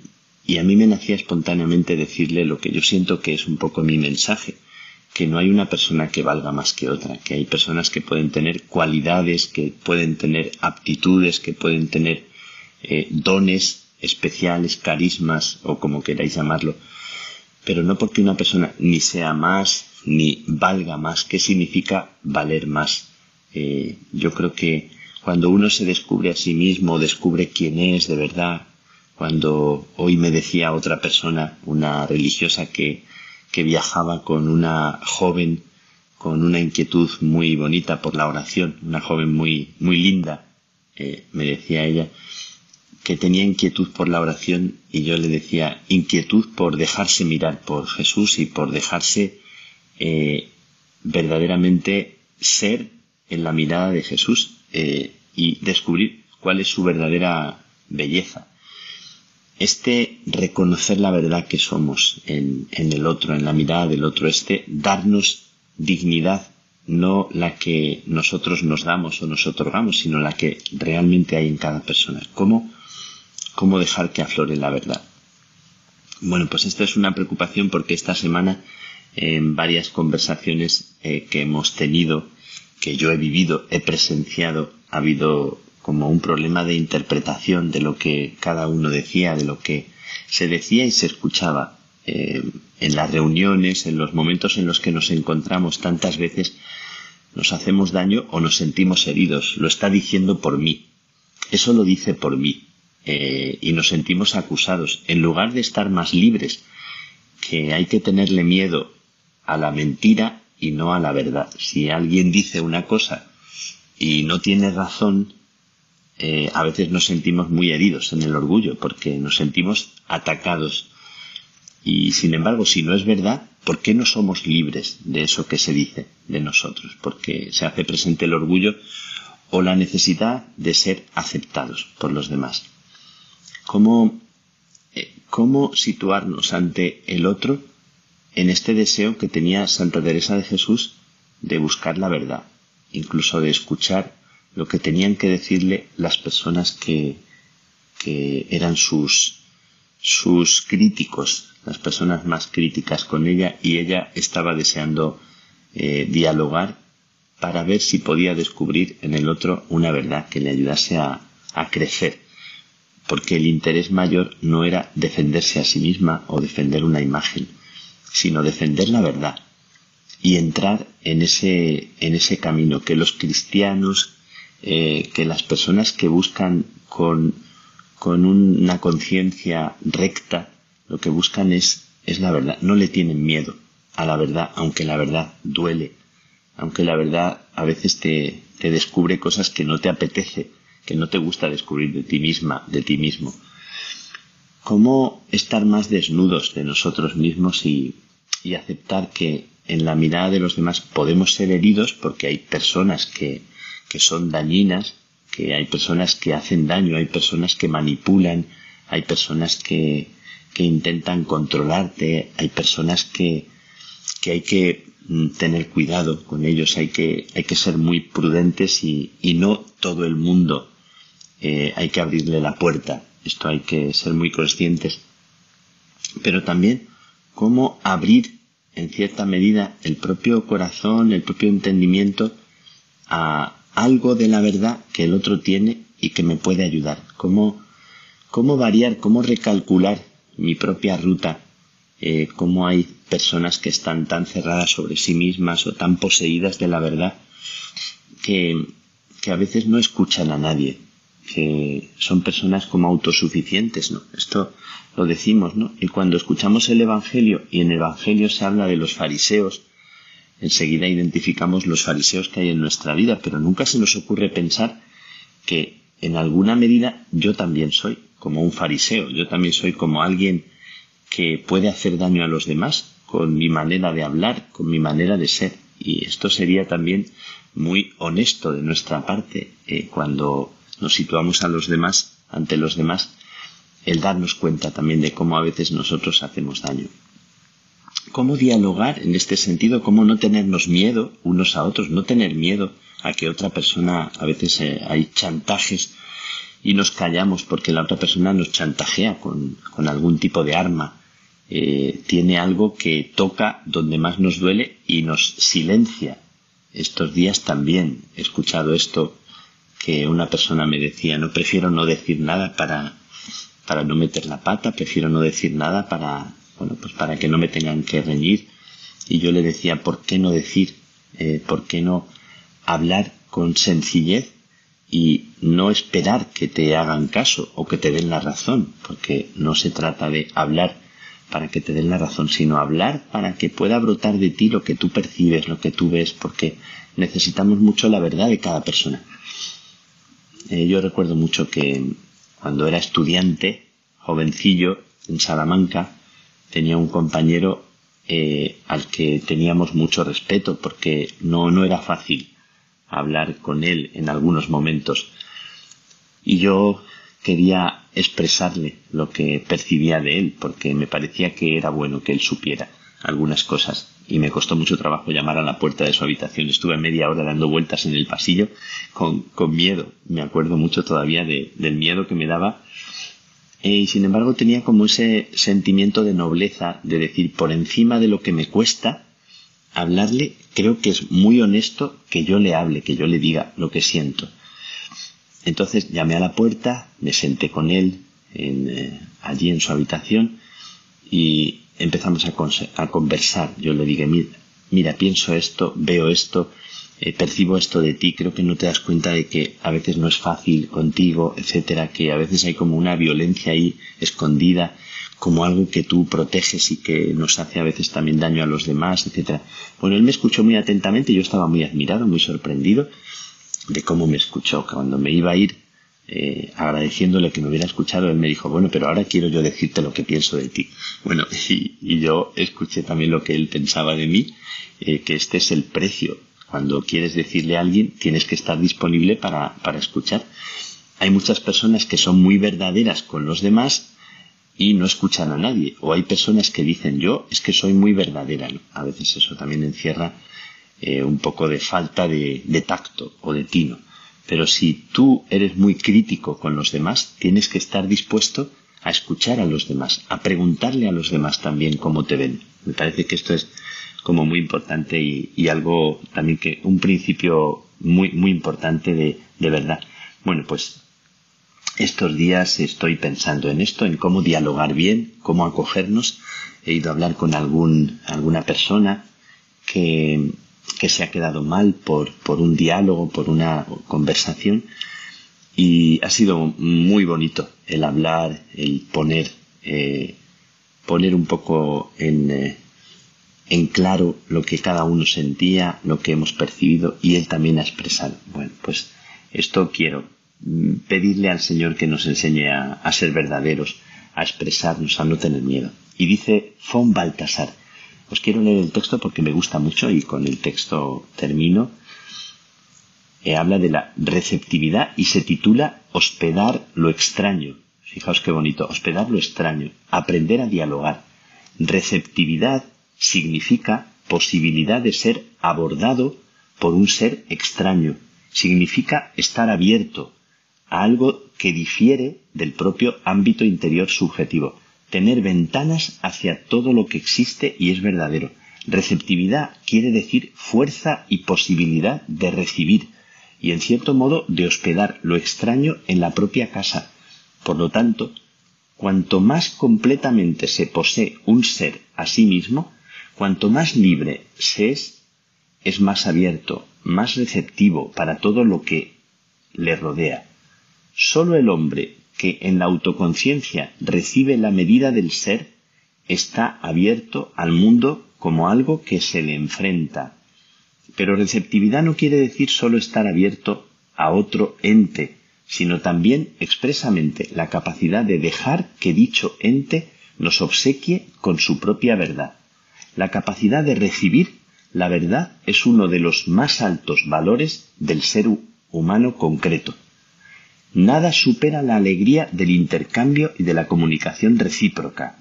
y a mí me nacía espontáneamente decirle lo que yo siento que es un poco mi mensaje que no hay una persona que valga más que otra, que hay personas que pueden tener cualidades, que pueden tener aptitudes, que pueden tener eh, dones especiales, carismas o como queráis llamarlo, pero no porque una persona ni sea más ni valga más. ¿Qué significa valer más? Eh, yo creo que cuando uno se descubre a sí mismo, descubre quién es de verdad, cuando hoy me decía otra persona, una religiosa que que viajaba con una joven con una inquietud muy bonita por la oración, una joven muy, muy linda, eh, me decía ella, que tenía inquietud por la oración y yo le decía inquietud por dejarse mirar por Jesús y por dejarse eh, verdaderamente ser en la mirada de Jesús eh, y descubrir cuál es su verdadera belleza este reconocer la verdad que somos en, el otro, en la mirada del otro, este darnos dignidad, no la que nosotros nos damos o nos otorgamos, sino la que realmente hay en cada persona. ¿Cómo, cómo dejar que aflore la verdad? Bueno, pues esta es una preocupación porque esta semana en varias conversaciones eh, que hemos tenido, que yo he vivido, he presenciado, ha habido como un problema de interpretación de lo que cada uno decía, de lo que se decía y se escuchaba. Eh, en las reuniones, en los momentos en los que nos encontramos tantas veces, nos hacemos daño o nos sentimos heridos. Lo está diciendo por mí. Eso lo dice por mí. Eh, y nos sentimos acusados. En lugar de estar más libres, que hay que tenerle miedo a la mentira y no a la verdad. Si alguien dice una cosa y no tiene razón, eh, a veces nos sentimos muy heridos en el orgullo porque nos sentimos atacados. Y sin embargo, si no es verdad, ¿por qué no somos libres de eso que se dice de nosotros? Porque se hace presente el orgullo o la necesidad de ser aceptados por los demás. ¿Cómo, eh, cómo situarnos ante el otro en este deseo que tenía Santa Teresa de Jesús de buscar la verdad, incluso de escuchar lo que tenían que decirle las personas que, que eran sus, sus críticos, las personas más críticas con ella, y ella estaba deseando eh, dialogar para ver si podía descubrir en el otro una verdad que le ayudase a, a crecer, porque el interés mayor no era defenderse a sí misma o defender una imagen, sino defender la verdad y entrar en ese, en ese camino que los cristianos eh, que las personas que buscan con, con una conciencia recta, lo que buscan es, es la verdad, no le tienen miedo a la verdad, aunque la verdad duele, aunque la verdad a veces te, te descubre cosas que no te apetece, que no te gusta descubrir de ti misma, de ti mismo. ¿Cómo estar más desnudos de nosotros mismos y, y aceptar que en la mirada de los demás podemos ser heridos porque hay personas que, que son dañinas, que hay personas que hacen daño, hay personas que manipulan, hay personas que, que intentan controlarte, hay personas que, que hay que mm, tener cuidado con ellos, hay que, hay que ser muy prudentes y, y no todo el mundo eh, hay que abrirle la puerta. Esto hay que ser muy conscientes. Pero también cómo abrir en cierta medida el propio corazón, el propio entendimiento a, algo de la verdad que el otro tiene y que me puede ayudar. Cómo, cómo variar, cómo recalcular mi propia ruta. Eh, cómo hay personas que están tan cerradas sobre sí mismas o tan poseídas de la verdad que, que a veces no escuchan a nadie. que son personas como autosuficientes, ¿no? Esto lo decimos, ¿no? Y cuando escuchamos el Evangelio y en el Evangelio se habla de los fariseos, enseguida identificamos los fariseos que hay en nuestra vida, pero nunca se nos ocurre pensar que en alguna medida yo también soy como un fariseo, yo también soy como alguien que puede hacer daño a los demás con mi manera de hablar, con mi manera de ser. Y esto sería también muy honesto de nuestra parte eh, cuando nos situamos a los demás, ante los demás, el darnos cuenta también de cómo a veces nosotros hacemos daño. ¿Cómo dialogar en este sentido? ¿Cómo no tenernos miedo unos a otros? No tener miedo a que otra persona, a veces eh, hay chantajes y nos callamos porque la otra persona nos chantajea con, algún tipo de arma. Eh, tiene algo que toca donde más nos duele y nos silencia. Estos días también he escuchado esto que una persona me decía, no prefiero no decir nada para, para no meter la pata, prefiero no decir nada para, bueno, pues para que no me tengan que reñir. Y yo le decía, ¿por qué no decir? Eh, ¿Por qué no hablar con sencillez y no esperar que te hagan caso o que te den la razón? Porque no se trata de hablar para que te den la razón, sino hablar para que pueda brotar de ti lo que tú percibes, lo que tú ves, porque necesitamos mucho la verdad de cada persona. Eh, yo recuerdo mucho que cuando era estudiante, jovencillo, en Salamanca, tenía un compañero eh, al que teníamos mucho respeto porque no, no era fácil hablar con él en algunos momentos. Y yo quería expresarle lo que percibía de él porque me parecía que era bueno que él supiera algunas cosas y me costó mucho trabajo llamar a la puerta de su habitación. Estuve media hora dando vueltas en el pasillo con, con miedo. Me acuerdo mucho todavía de, del miedo que me daba. Eh, y sin embargo tenía como ese sentimiento de nobleza, de decir, por encima de lo que me cuesta hablarle, creo que es muy honesto que yo le hable, que yo le diga lo que siento. Entonces llamé a la puerta, me senté con él en, eh, allí en su habitación y empezamos a, conversar. Yo le dije, mira, pienso esto, veo esto, eh, percibo esto de ti, creo que no te das cuenta de que a veces no es fácil contigo, etcétera, que a veces hay como una violencia ahí escondida, como algo que tú proteges y que nos hace a veces también daño a los demás, etcétera. Bueno, él me escuchó muy atentamente, yo estaba muy admirado, muy sorprendido de cómo me escuchó. Cuando me iba a ir, eh, agradeciéndole que me hubiera escuchado, él me dijo, bueno, pero ahora quiero yo decirte lo que pienso de ti. Bueno, *laughs* y, yo escuché también lo que él pensaba de mí, eh, que este es el precio. Cuando quieres decirle a alguien, tienes que estar disponible para, para escuchar. Hay muchas personas que son muy verdaderas con los demás y no escuchan a nadie. O hay personas que dicen, yo es que soy muy verdadera. A veces eso también encierra eh, un poco de falta de, de tacto o de tino. Pero si tú eres muy crítico con los demás, tienes que estar dispuesto a escuchar a los demás, a preguntarle a los demás también cómo te ven. Me parece que esto es como muy importante y, algo también que un principio muy, muy importante de, de verdad. Bueno, pues estos días estoy pensando en esto, en cómo dialogar bien, cómo acogernos. He ido a hablar con algún, alguna persona que, que se ha quedado mal por, por un diálogo, por una conversación. Y ha sido muy bonito el hablar, el poner, eh, poner un poco en, eh, en claro lo que cada uno sentía, lo que hemos percibido y él también ha expresado. Bueno, pues esto quiero mm, pedirle al Señor que nos enseñe a, ser verdaderos, a expresarnos, a no tener miedo. Y dice Fon Baltasar, os quiero leer el texto porque me gusta mucho y con el texto termino. Eh, habla de la receptividad y se titula Hospedar lo extraño. Fijaos qué bonito, hospedar lo extraño, aprender a dialogar. Receptividad significa posibilidad de ser abordado por un ser extraño. Significa estar abierto a algo que difiere del propio ámbito interior subjetivo tener ventanas hacia todo lo que existe y es verdadero. Receptividad quiere decir fuerza y posibilidad de recibir y en cierto modo de hospedar lo extraño en la propia casa. Por lo tanto, cuanto más completamente se posee un ser a sí mismo, cuanto más libre se es, es más abierto, más receptivo para todo lo que le rodea. solo el hombre que en la autoconciencia recibe la medida del ser está abierto al mundo como algo que se le enfrenta. Pero receptividad no quiere decir solo estar abierto a otro ente, sino también expresamente la capacidad de dejar que dicho ente nos obsequie con su propia verdad. La capacidad de recibir la verdad es uno de los más altos valores del ser humano concreto. Nada supera la alegría del intercambio y de la comunicación recíproca.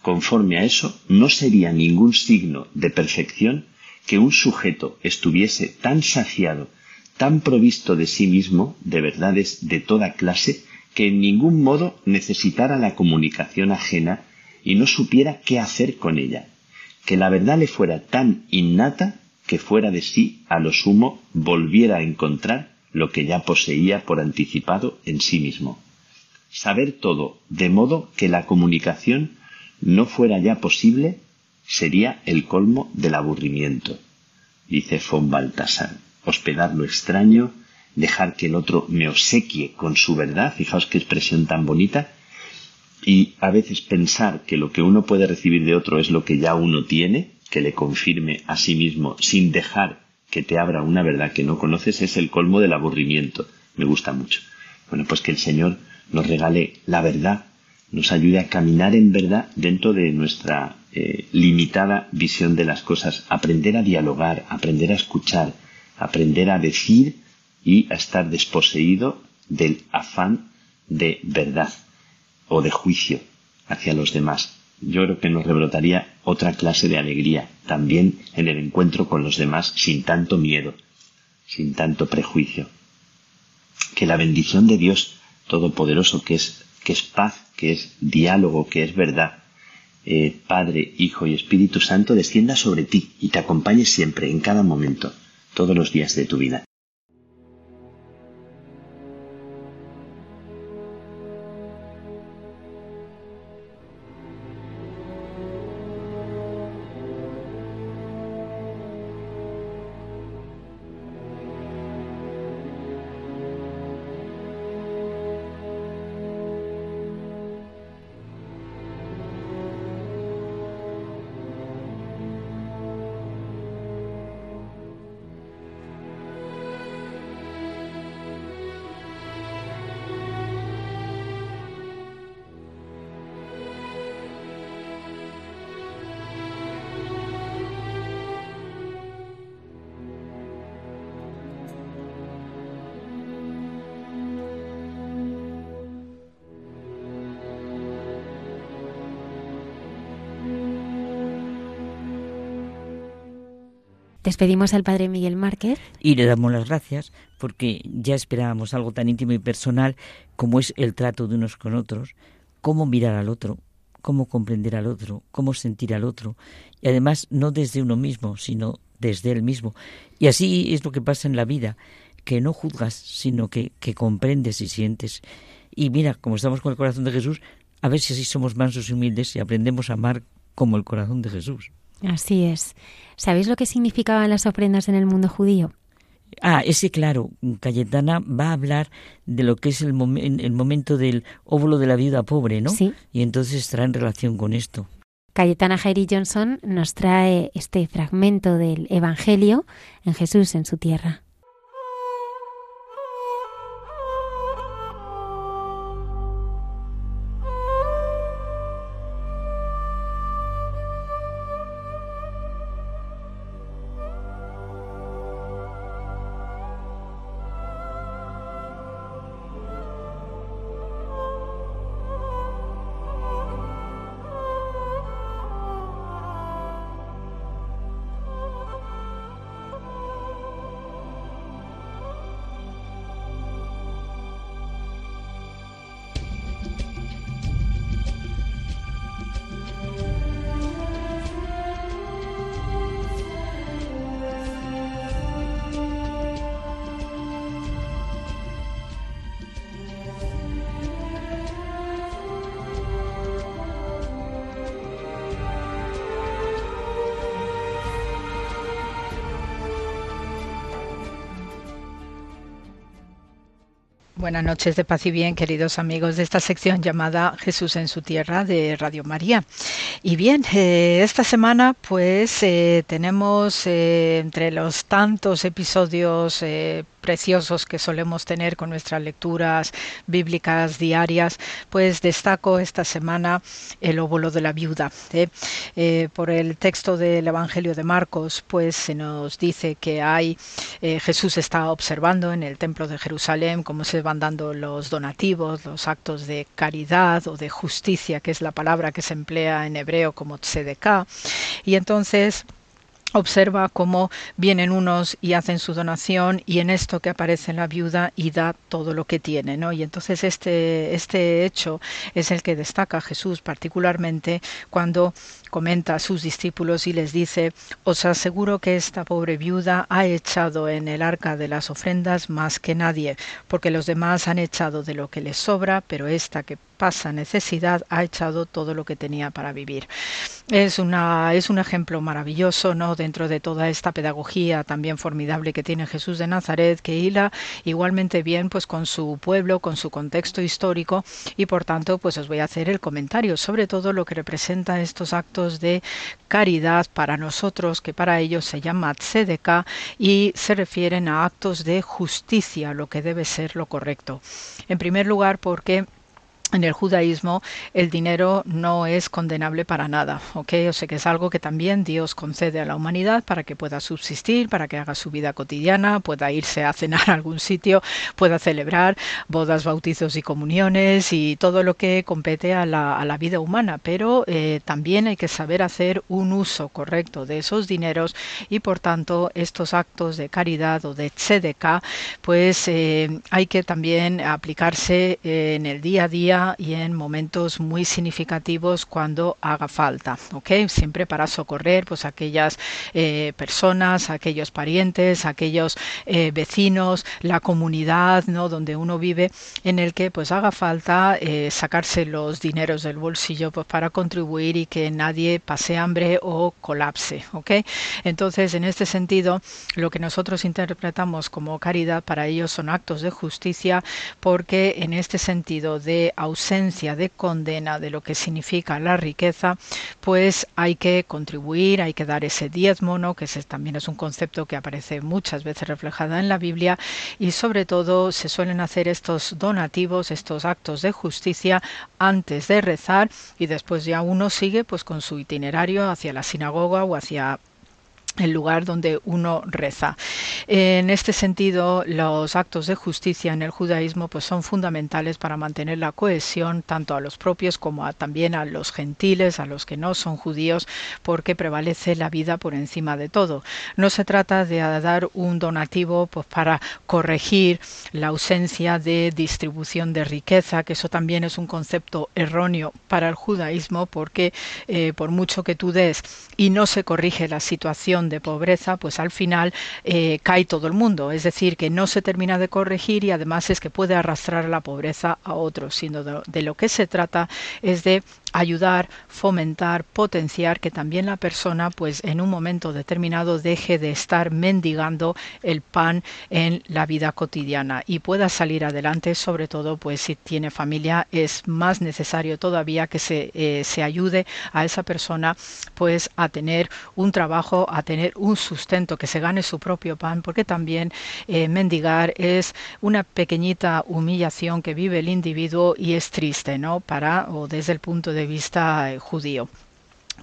Conforme a eso, no sería ningún signo de perfección que un sujeto estuviese tan saciado, tan provisto de sí mismo, de verdades de toda clase, que en ningún modo necesitara la comunicación ajena y no supiera qué hacer con ella, que la verdad le fuera tan innata que fuera de sí, a lo sumo, volviera a encontrar lo que ya poseía por anticipado en sí mismo. Saber todo, de modo que la comunicación no fuera ya posible, sería el colmo del aburrimiento. Dice von Baltasar, hospedar lo extraño, dejar que el otro me obsequie con su verdad, fijaos qué expresión tan bonita, y a veces pensar que lo que uno puede recibir de otro es lo que ya uno tiene, que le confirme a sí mismo sin dejar que te abra una verdad que no conoces, es el colmo del aburrimiento. Me gusta mucho. Bueno, pues que el Señor nos regale la verdad, nos ayude a caminar en verdad dentro de nuestra eh, limitada visión de las cosas, aprender a dialogar, aprender a escuchar, aprender a decir y a estar desposeído del afán de verdad o de juicio hacia los demás. Yo creo que nos rebrotaría otra clase de alegría también en el encuentro con los demás sin tanto miedo, sin tanto prejuicio. Que la bendición de Dios Todopoderoso, que es, que es paz, que es diálogo, que es verdad, eh, Padre, Hijo y Espíritu Santo, descienda sobre ti y te acompañe siempre, en cada momento, todos los días de tu vida. Despedimos al padre Miguel Márquez. Y le damos las gracias porque ya esperábamos algo tan íntimo y personal como es el trato de unos con otros, cómo mirar al otro, cómo comprender al otro, cómo sentir al otro, y además no desde uno mismo, sino desde él mismo. Y así es lo que pasa en la vida, que no juzgas, sino que, que comprendes y sientes. Y mira, como estamos con el corazón de Jesús, a ver si así somos mansos y humildes y aprendemos a amar como el corazón de Jesús. Así es. ¿Sabéis lo que significaban las ofrendas en el mundo judío? Ah, ese claro, Cayetana va a hablar de lo que es el, el momento del óvulo de la viuda pobre, ¿no? Sí. Y entonces estará en relación con esto. Cayetana Jairi Johnson nos trae este fragmento del Evangelio en Jesús en su tierra. Buenas noches de paz y bien, queridos amigos de esta sección llamada Jesús en su tierra de Radio María. Y bien, eh, esta semana pues eh, tenemos eh, entre los tantos episodios preciosos que solemos tener con nuestras lecturas bíblicas diarias, pues destaco esta semana el óvulo de la viuda. ¿eh? Eh, por el texto del Evangelio de Marcos, pues se nos dice que hay eh, Jesús está observando en el templo de Jerusalén cómo se van dando los donativos, los actos de caridad o de justicia, que es la palabra que se emplea en hebreo como tzedekah, y entonces observa cómo vienen unos y hacen su donación y en esto que aparece la viuda y da todo lo que tiene, ¿no? Y entonces este, este hecho es el que destaca Jesús particularmente cuando comenta a sus discípulos y les dice, os aseguro que esta pobre viuda ha echado en el arca de las ofrendas más que nadie, porque los demás han echado de lo que les sobra, pero esta que pasa necesidad ha echado todo lo que tenía para vivir. Es, una, es un ejemplo maravilloso ¿no? dentro de toda esta pedagogía también formidable que tiene Jesús de Nazaret, que hila igualmente bien pues con su pueblo, con su contexto histórico y por tanto pues os voy a hacer el comentario sobre todo lo que representa estos actos de caridad para nosotros, que para ellos se llama tzedekah y se refieren a actos de justicia, lo que debe ser lo correcto. En primer lugar, porque en el judaísmo el dinero no es condenable para nada, ¿ok? O sea que es algo que también Dios concede a la humanidad para que pueda subsistir, para que haga su vida cotidiana, pueda irse a cenar a algún sitio, pueda celebrar bodas, bautizos y comuniones y todo lo que compete a la, a la vida humana, pero eh, también hay que saber hacer un uso correcto de esos dineros y por tanto estos actos de caridad o de tzedekah, pues eh, hay que también aplicarse eh, en el día a día y en momentos muy significativos cuando haga falta, ¿ok? Siempre para socorrer pues aquellas eh, personas, aquellos parientes, aquellos eh, vecinos, la comunidad, ¿no? Donde uno vive, en el que pues haga falta eh, sacarse los dineros del bolsillo pues para contribuir y que nadie pase hambre o colapse, ¿ok? Entonces, en este sentido, lo que nosotros interpretamos como caridad para ellos son actos de justicia porque en este sentido de ausencia de condena de lo que significa la riqueza, pues hay que contribuir, hay que dar ese diezmo, que ese también es un concepto que aparece muchas veces reflejada en la Biblia y sobre todo se suelen hacer estos donativos, estos actos de justicia antes de rezar y después ya uno sigue pues con su itinerario hacia la sinagoga o hacia el lugar donde uno reza. En este sentido, los actos de justicia en el judaísmo pues son fundamentales para mantener la cohesión tanto a los propios como a, también a los gentiles, a los que no son judíos, porque prevalece la vida por encima de todo. No se trata de dar un donativo pues para corregir la ausencia de distribución de riqueza, que eso también es un concepto erróneo para el judaísmo, porque eh, por mucho que tú des y no se corrige la situación de pobreza, pues al final eh, cae todo el mundo. Es decir, que no se termina de corregir y además es que puede arrastrar la pobreza a otros, sino de lo que se trata es de ayudar, fomentar, potenciar que también la persona pues en un momento determinado deje de estar mendigando el pan en la vida cotidiana y pueda salir adelante, sobre todo pues si tiene familia es más necesario todavía que se, eh, se ayude a esa persona pues a tener un trabajo, a tener un sustento, que se gane su propio pan, porque también eh, mendigar es una pequeñita humillación que vive el individuo y es triste, ¿no? Para o desde el punto de vista eh, judío.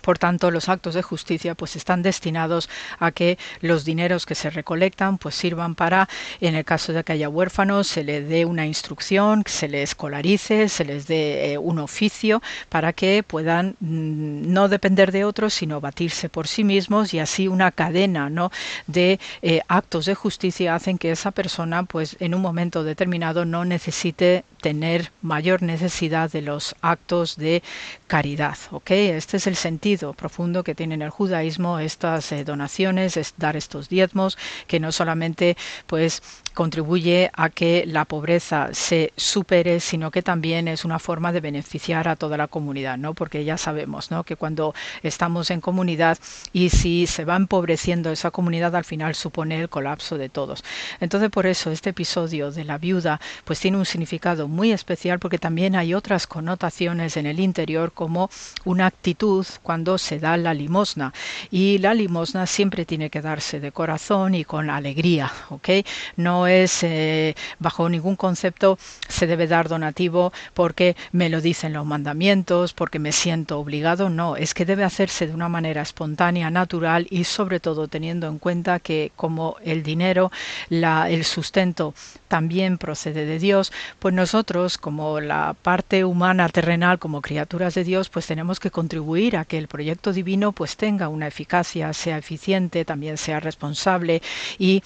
Por tanto, los actos de justicia pues están destinados a que los dineros que se recolectan pues sirvan para, en el caso de que haya huérfanos, se le dé una instrucción, se les escolarice, se les dé eh, un oficio para que puedan mm, no depender de otros, sino batirse por sí mismos y así una cadena ¿no? de eh, actos de justicia hacen que esa persona pues en un momento determinado no necesite tener mayor necesidad de los actos de caridad. Este es el sentido profundo que tiene en el judaísmo estas eh, donaciones, es dar estos diezmos, que no solamente pues contribuye a que la pobreza se supere, sino que también es una forma de beneficiar a toda la comunidad, ¿no? Porque ya sabemos, ¿no? Que cuando estamos en comunidad y si se va empobreciendo esa comunidad, al final supone el colapso de todos. Entonces, por eso este episodio de la viuda, pues tiene un significado muy especial, porque también hay otras connotaciones en el interior, como una actitud cuando se da la limosna. Y la limosna siempre tiene que darse de corazón y con alegría, ¿ok? No es eh, bajo ningún concepto se debe dar donativo porque me lo dicen los mandamientos, porque me siento obligado, no, es que debe hacerse de una manera espontánea, natural y sobre todo teniendo en cuenta que como el dinero, la, el sustento también procede de Dios, pues nosotros como la parte humana terrenal, como criaturas de Dios, pues tenemos que contribuir a que el proyecto divino pues tenga una eficacia, sea eficiente, también sea responsable y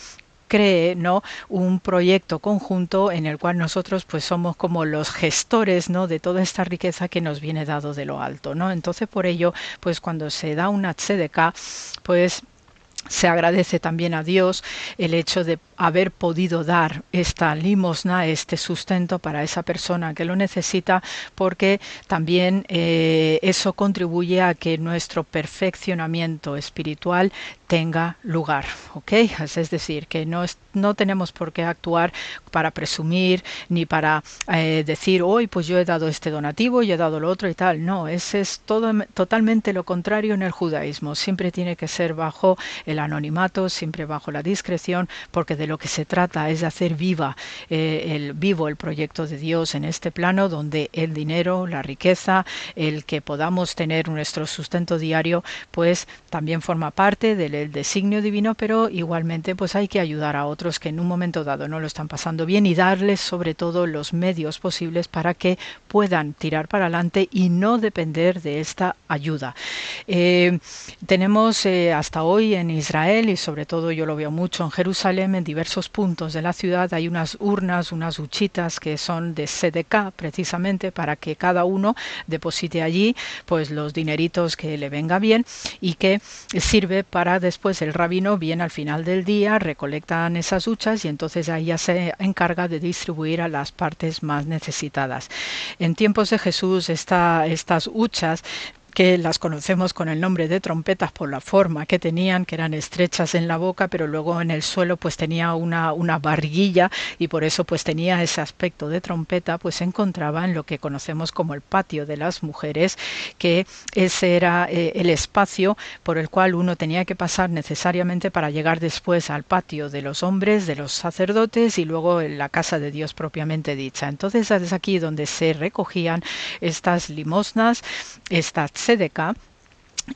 cree no un proyecto conjunto en el cual nosotros pues somos como los gestores no de toda esta riqueza que nos viene dado de lo alto no entonces por ello pues cuando se da una tzedekah pues se agradece también a Dios el hecho de haber podido dar esta limosna, este sustento para esa persona que lo necesita, porque también eh, eso contribuye a que nuestro perfeccionamiento espiritual tenga lugar, ¿ok? Es decir, que no, no tenemos por qué actuar para presumir ni para eh, decir, hoy pues yo he dado este donativo y he dado lo otro y tal. No, ese es todo, totalmente lo contrario en el judaísmo. Siempre tiene que ser bajo el anonimato, siempre bajo la discreción, porque de lo que se trata es de hacer viva eh, el vivo el proyecto de Dios en este plano donde el dinero, la riqueza, el que podamos tener nuestro sustento diario, pues también forma parte del designio divino, pero igualmente pues hay que ayudar a otros que en un momento dado no lo están pasando bien y darles sobre todo los medios posibles para que puedan tirar para adelante y no depender de esta ayuda. Eh, tenemos eh, hasta hoy en Israel y sobre todo yo lo veo mucho en Jerusalén, en diversos puntos de la ciudad hay unas urnas, unas huchitas que son de SDK precisamente para que cada uno deposite allí pues los dineritos que le venga bien y que sirve para después el rabino viene al final del día, recolectan esas huchas y entonces ahí ya se encarga de distribuir a las partes más necesitadas. En tiempos de Jesús esta, estas huchas que las conocemos con el nombre de trompetas por la forma que tenían, que eran estrechas en la boca, pero luego en el suelo pues tenía una, una barriguilla y por eso pues tenía ese aspecto de trompeta, pues se encontraba en lo que conocemos como el patio de las mujeres, que ese era eh, el espacio por el cual uno tenía que pasar necesariamente para llegar después al patio de los hombres, de los sacerdotes y luego en la casa de Dios propiamente dicha. Entonces es aquí donde se recogían estas limosnas, estas tzedekah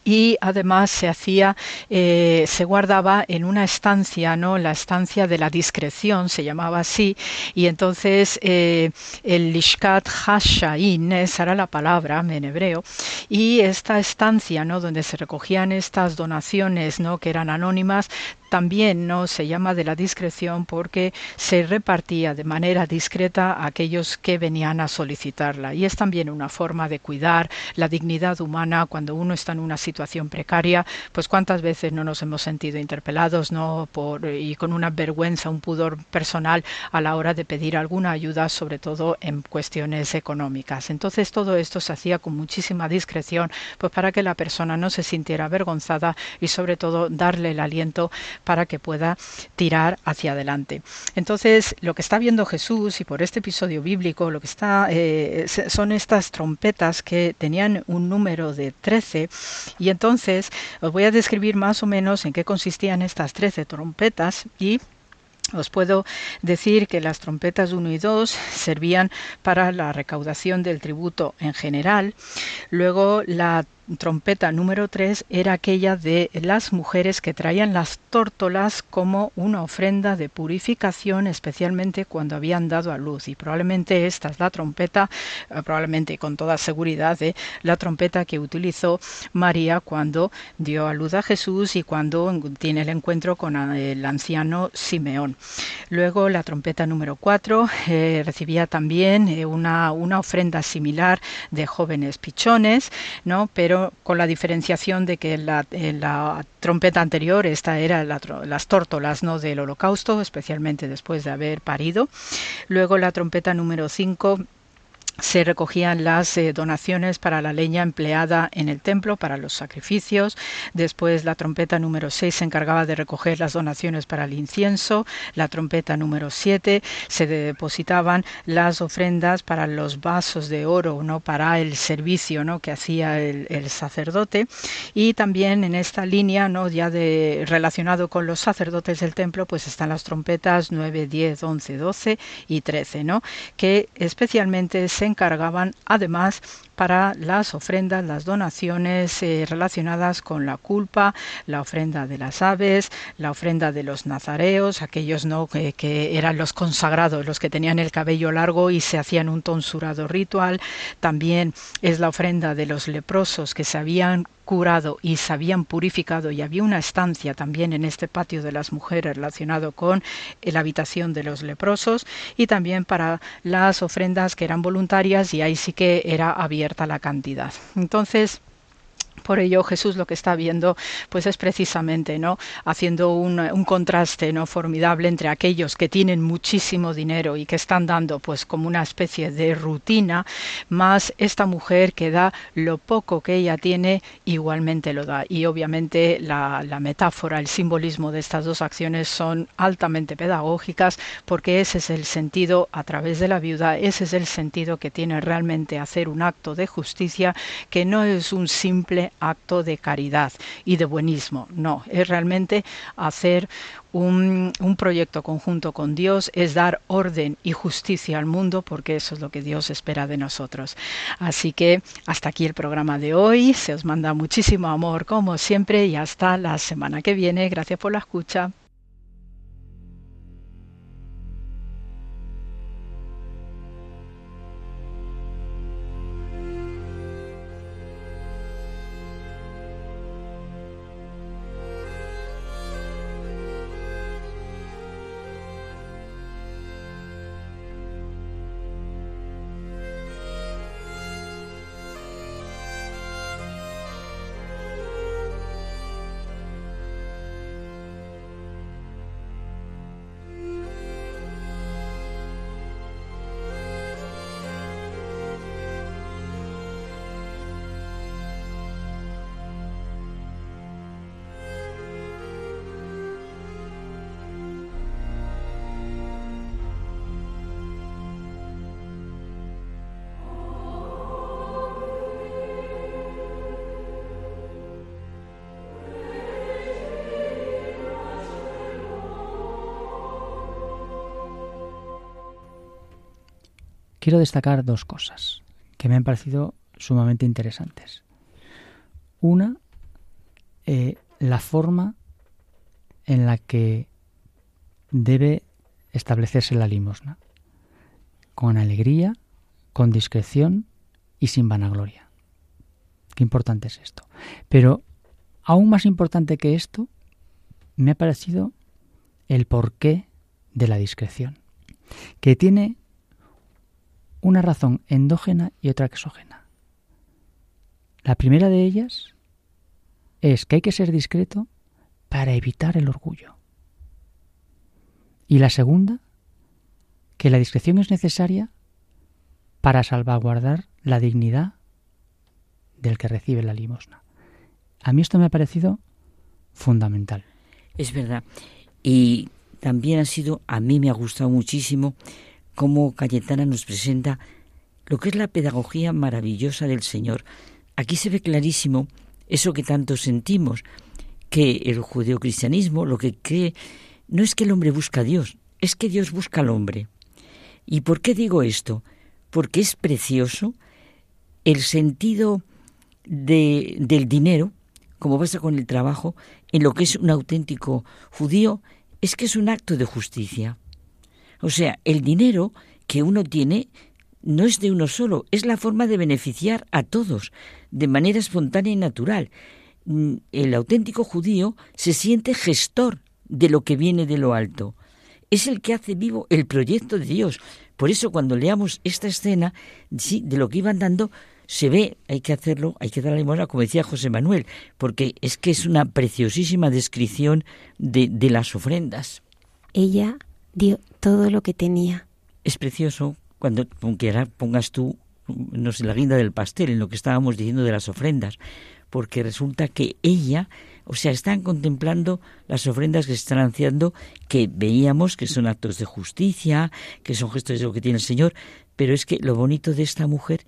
y además se hacía eh, se guardaba en una estancia no la estancia de la discreción se llamaba así y entonces eh, el lishkat hashain esa era la palabra en hebreo y esta estancia no donde se recogían estas donaciones no que eran anónimas también no se llama de la discreción porque se repartía de manera discreta a aquellos que venían a solicitarla. Y es también una forma de cuidar la dignidad humana cuando uno está en una situación precaria pues cuántas veces no nos hemos sentido interpelados no por y con una vergüenza un pudor personal a la hora de pedir alguna ayuda sobre todo en cuestiones económicas. Entonces todo esto se hacía con muchísima discreción pues para que la persona no se sintiera avergonzada y sobre todo darle el aliento para que pueda tirar hacia adelante. Entonces, lo que está viendo Jesús y por este episodio bíblico, lo que está eh, son estas trompetas que tenían un número de 13 y entonces os voy a describir más o menos en qué consistían estas 13 trompetas y os puedo decir que las trompetas 1 y 2 servían para la recaudación del tributo en general. Luego la trompeta número 3 era aquella de las mujeres que traían las tórtolas como una ofrenda de purificación, especialmente cuando habían dado a luz. Y probablemente esta es la trompeta, eh, probablemente con toda seguridad, de la trompeta que utilizó María cuando dio a luz a Jesús y cuando tiene el encuentro con el anciano Simeón. Luego la trompeta número 4 eh, recibía también eh, una, una ofrenda similar de jóvenes pichones, ¿no? pero con la diferenciación de que la, la trompeta anterior, esta era las tórtolas ¿no? del holocausto, especialmente después de haber parido. Luego la trompeta número 5 se recogían las eh, donaciones para la leña empleada en el templo, para los sacrificios. Después la trompeta número 6 se encargaba de recoger las donaciones para el incienso. La trompeta número 7 se depositaban las ofrendas para los vasos de oro, ¿no? para el servicio ¿no? que hacía el, sacerdote. Y también en esta línea, ¿no? ya de relacionado con los sacerdotes del templo, pues están las trompetas 9, 10, 11, 12 y 13, ¿no? que especialmente se encargaban además para las ofrendas, las donaciones eh, relacionadas con la culpa, la ofrenda de las aves, la ofrenda de los nazareos, aquellos no que, eran los consagrados, los que tenían el cabello largo y se hacían un tonsurado ritual. También es la ofrenda de los leprosos que se habían curado y se habían purificado y había una estancia también en este patio de las mujeres relacionado con la habitación de los leprosos y también para las ofrendas que eran voluntarias y ahí sí que era la cantidad. Entonces, por ello Jesús lo que está viendo pues es precisamente no haciendo un, contraste no formidable entre aquellos que tienen muchísimo dinero y que están dando pues como una especie de rutina más esta mujer que da lo poco que ella tiene igualmente lo da. Y obviamente la, la metáfora el simbolismo de estas dos acciones son altamente pedagógicas porque ese es el sentido a través de la viuda ese es el sentido que tiene realmente hacer un acto de justicia que no es un simple acto de caridad y de buenismo. No, es realmente hacer un, un, proyecto conjunto con Dios, es dar orden y justicia al mundo, porque eso es lo que Dios espera de nosotros. Así que hasta aquí el programa de hoy. Se os manda muchísimo amor, como siempre, y hasta la semana que viene. Gracias por la escucha. Quiero destacar dos cosas que me han parecido sumamente interesantes. Una, eh, la forma en la que debe establecerse la limosna, con alegría, con discreción y sin vanagloria. Qué importante es esto. Pero aún más importante que esto, me ha parecido el porqué de la discreción, que tiene una razón endógena y otra exógena. La primera de ellas es que hay que ser discreto para evitar el orgullo. Y la segunda, que la discreción es necesaria para salvaguardar la dignidad del que recibe la limosna. A mí esto me ha parecido fundamental. Es verdad. Y también ha sido, a mí me ha gustado muchísimo cómo Cayetana nos presenta lo que es la pedagogía maravillosa del Señor. Aquí se ve clarísimo eso que tanto sentimos, que el judeocristianismo lo que cree no es que el hombre busca a Dios, es que Dios busca al hombre. ¿Y por qué digo esto? Porque es precioso el sentido de, del dinero, como pasa con el trabajo, en lo que es un auténtico judío, es que es un acto de justicia. O sea, el dinero que uno tiene no es de uno solo, es la forma de beneficiar a todos, de manera espontánea y natural. Mm, el auténtico judío se siente gestor de lo que viene de lo alto. Es el que hace vivo el proyecto de Dios. Por eso cuando leamos esta escena, sí, de lo que iban dando, se ve, hay que hacerlo, hay que dar la como decía José Manuel, porque es que es una preciosísima descripción de, de las ofrendas. Ella dio todo lo que tenía. Es precioso cuando ahora pongas tú, no sé, la guinda del pastel, en lo que estábamos diciendo de las ofrendas, porque resulta que ella, o sea, están contemplando las ofrendas que se están haciendo, que veíamos que son actos de justicia, que son gestos de lo que tiene el Señor, pero es que lo bonito de esta mujer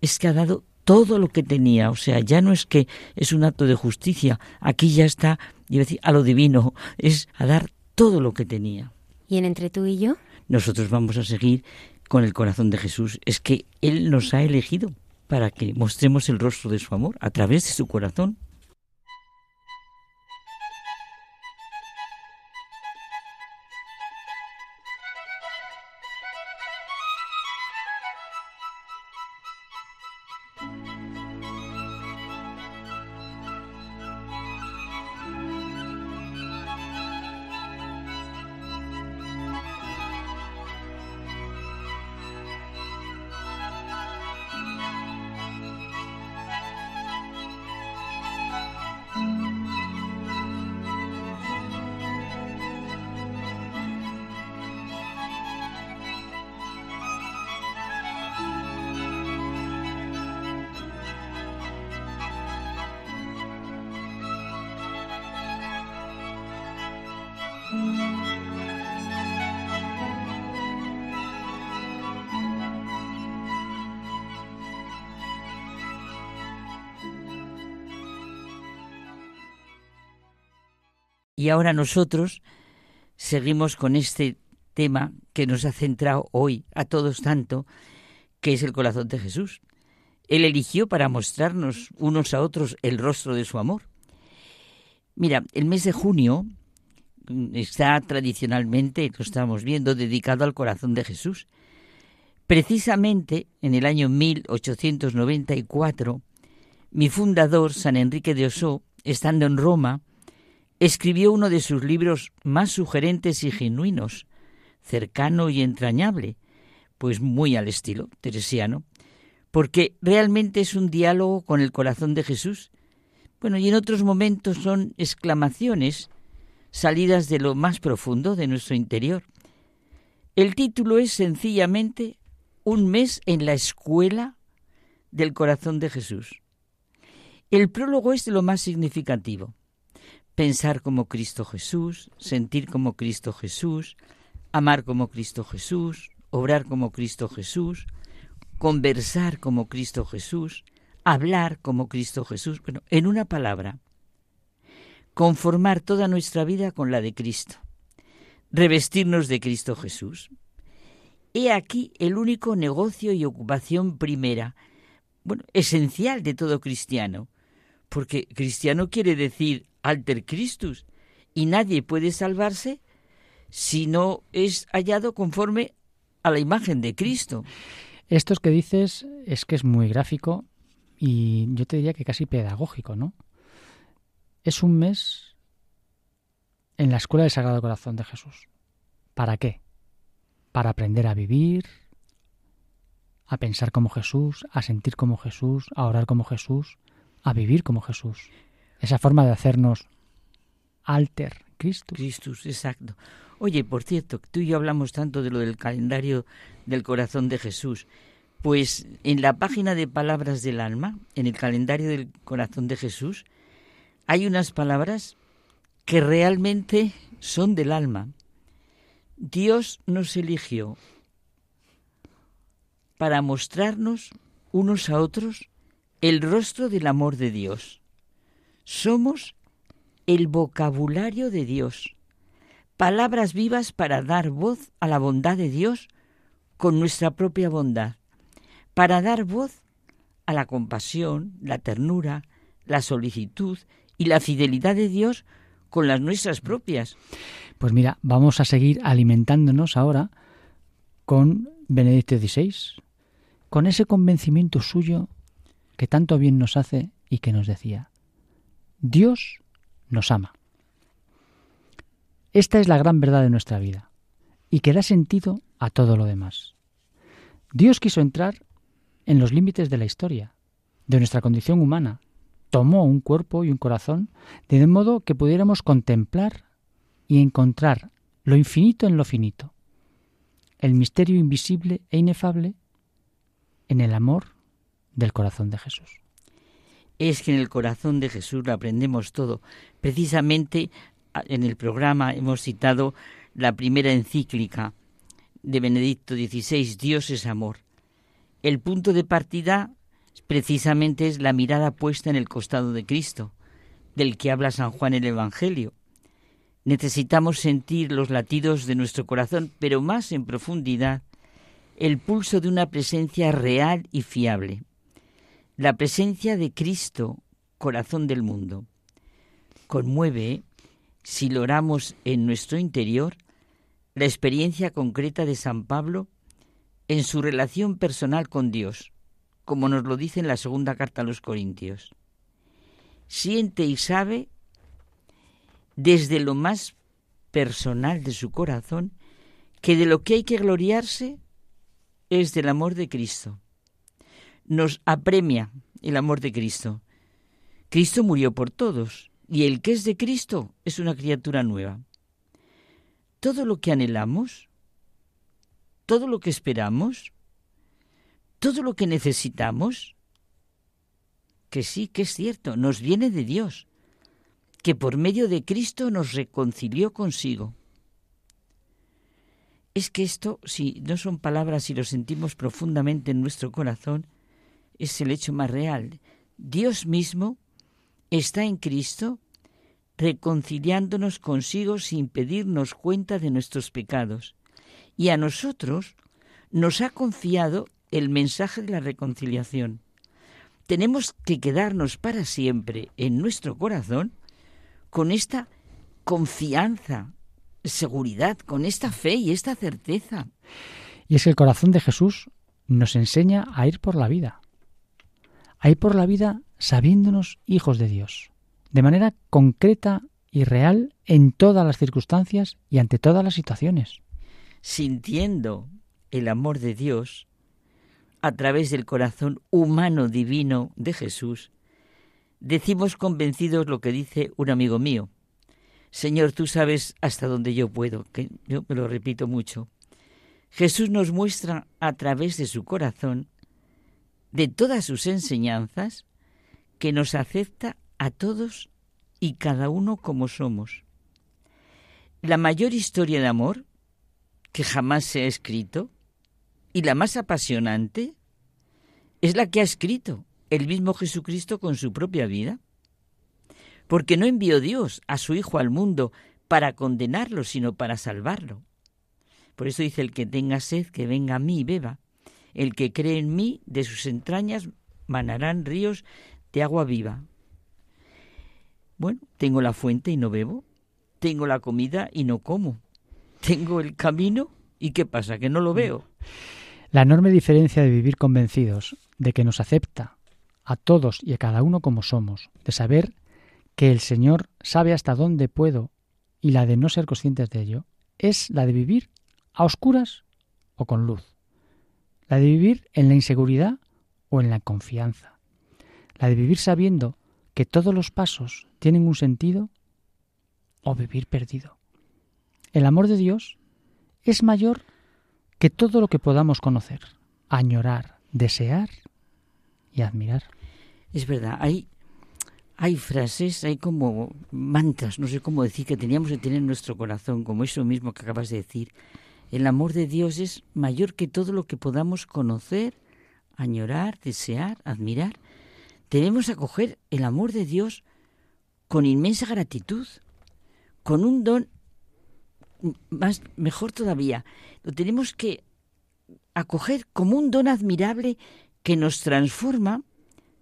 es que ha dado todo lo que tenía, o sea, ya no es que es un acto de justicia, aquí ya está, iba a decir, a lo divino, es a dar todo lo que tenía. ¿Y en entre tú y yo? Nosotros vamos a seguir con el corazón de Jesús. Es que Él nos ha elegido para que mostremos el rostro de su amor a través de su corazón. Y ahora nosotros seguimos con este tema que nos ha centrado hoy a todos tanto, que es el corazón de Jesús. Él eligió para mostrarnos unos a otros el rostro de su amor. Mira, el mes de junio está tradicionalmente, lo estamos viendo, dedicado al corazón de Jesús. Precisamente en el año 1894, mi fundador, San Enrique de Osó, estando en Roma, escribió uno de sus libros más sugerentes y genuinos, cercano y entrañable, pues muy al estilo teresiano, porque realmente es un diálogo con el corazón de Jesús. Bueno, y en otros momentos son exclamaciones salidas de lo más profundo de nuestro interior. El título es sencillamente Un mes en la escuela del corazón de Jesús. El prólogo es de lo más significativo pensar como Cristo Jesús, sentir como Cristo Jesús, amar como Cristo Jesús, obrar como Cristo Jesús, conversar como Cristo Jesús, hablar como Cristo Jesús. Bueno, en una palabra, conformar toda nuestra vida con la de Cristo, revestirnos de Cristo Jesús. He aquí el único negocio y ocupación primera, bueno, esencial de todo cristiano, porque cristiano quiere decir alter Christus, y nadie puede salvarse si no es hallado conforme a la imagen de Cristo. Esto que dices es que es muy gráfico y yo te diría que casi pedagógico, ¿no? Es un mes en la Escuela del Sagrado Corazón de Jesús. ¿Para qué? Para aprender a vivir, a pensar como Jesús, a sentir como Jesús, a orar como Jesús, a vivir como Jesús esa forma de hacernos alter Christus. Christus, exacto. Oye, por cierto, tú y yo hablamos tanto de lo del calendario del corazón de Jesús. Pues en la página de Palabras del Alma, en el calendario del corazón de Jesús, hay unas palabras que realmente son del alma. Dios nos eligió para mostrarnos unos a otros el rostro del amor de Dios. Somos el vocabulario de Dios, palabras vivas para dar voz a la bondad de Dios con nuestra propia bondad, para dar voz a la compasión, la ternura, la solicitud y la fidelidad de Dios con las nuestras propias. Pues mira, vamos a seguir alimentándonos ahora con Benedicto XVI, con ese convencimiento suyo que tanto bien nos hace y que nos decía, Dios nos ama. Esta es la gran verdad de nuestra vida y que da sentido a todo lo demás. Dios quiso entrar en los límites de la historia de nuestra condición humana, tomó un cuerpo y un corazón de modo que pudiéramos contemplar y encontrar lo infinito en lo finito, el misterio invisible e inefable en el amor del corazón de Jesús. Es que en el corazón de Jesús lo aprendemos todo. Precisamente en el programa hemos citado la primera encíclica de Benedicto XVI, Dios es amor. El punto de partida precisamente es la mirada puesta en el costado de Cristo, del que habla San Juan el Evangelio. Necesitamos sentir los latidos de nuestro corazón, pero más en profundidad, el pulso de una presencia real y fiable, la presencia de Cristo, corazón del mundo. Conmueve, si lo oramos en nuestro interior, la experiencia concreta de San Pablo en su relación personal con Dios, como nos lo dice en la segunda carta a los Corintios. Siente y sabe desde lo más personal de su corazón que de lo que hay que gloriarse es del amor de Cristo. Nos apremia el amor de Cristo. Cristo murió por todos y el que es de Cristo es una criatura nueva. Todo lo que anhelamos, todo lo que esperamos, todo lo que necesitamos, que sí, que es cierto, nos viene de Dios, que por medio de Cristo nos reconcilió consigo. Es que esto, si no son palabras y lo sentimos profundamente en nuestro corazón, es el hecho más real. Dios mismo está en Cristo reconciliándonos consigo sin pedirnos cuenta de nuestros pecados. Y a nosotros nos ha confiado el mensaje de la reconciliación. Tenemos que quedarnos para siempre en nuestro corazón con esta confianza, seguridad, con esta fe y esta certeza. Y es que el corazón de Jesús nos enseña a ir por la vida, a por la vida sabiéndonos hijos de Dios, de manera concreta y real en todas las circunstancias y ante todas las situaciones. Sintiendo el amor de Dios a través del corazón humano divino de Jesús, decimos convencidos lo que dice un amigo mío. Señor, tú sabes hasta dónde yo puedo, que yo me lo repito mucho. Jesús nos muestra a través de su corazón, de todas sus enseñanzas, que nos acepta a todos y cada uno como somos. La mayor historia de amor que jamás se ha escrito y la más apasionante es la que ha escrito el mismo Jesucristo con su propia vida. Porque no envió Dios a su Hijo al mundo para condenarlo, sino para salvarlo. Por eso dice el que tenga sed, que venga a mí y beba. El que cree en mí, de sus entrañas manarán ríos de agua viva. Bueno, tengo la fuente y no bebo. Tengo la comida y no como. Tengo el camino y ¿qué pasa? Que no lo veo. La enorme diferencia de vivir convencidos de que nos acepta a todos y a cada uno como somos, de saber que el Señor sabe hasta dónde puedo y la de no ser conscientes de ello, es la de vivir a oscuras o con luz, la de vivir en la inseguridad o en la confianza, la de vivir sabiendo que todos los pasos tienen un sentido o vivir perdido. El amor de Dios es mayor que todo lo que podamos conocer, añorar, desear y admirar. Es verdad, hay, hay frases, hay como mantras, no sé cómo decir, que teníamos que tener en nuestro corazón, como eso mismo que acabas de decir. El amor de Dios es mayor que todo lo que podamos conocer, añorar, desear, admirar. Tenemos que acoger el amor de Dios con inmensa gratitud, con un don más mejor todavía, lo tenemos que acoger como un don admirable que nos transforma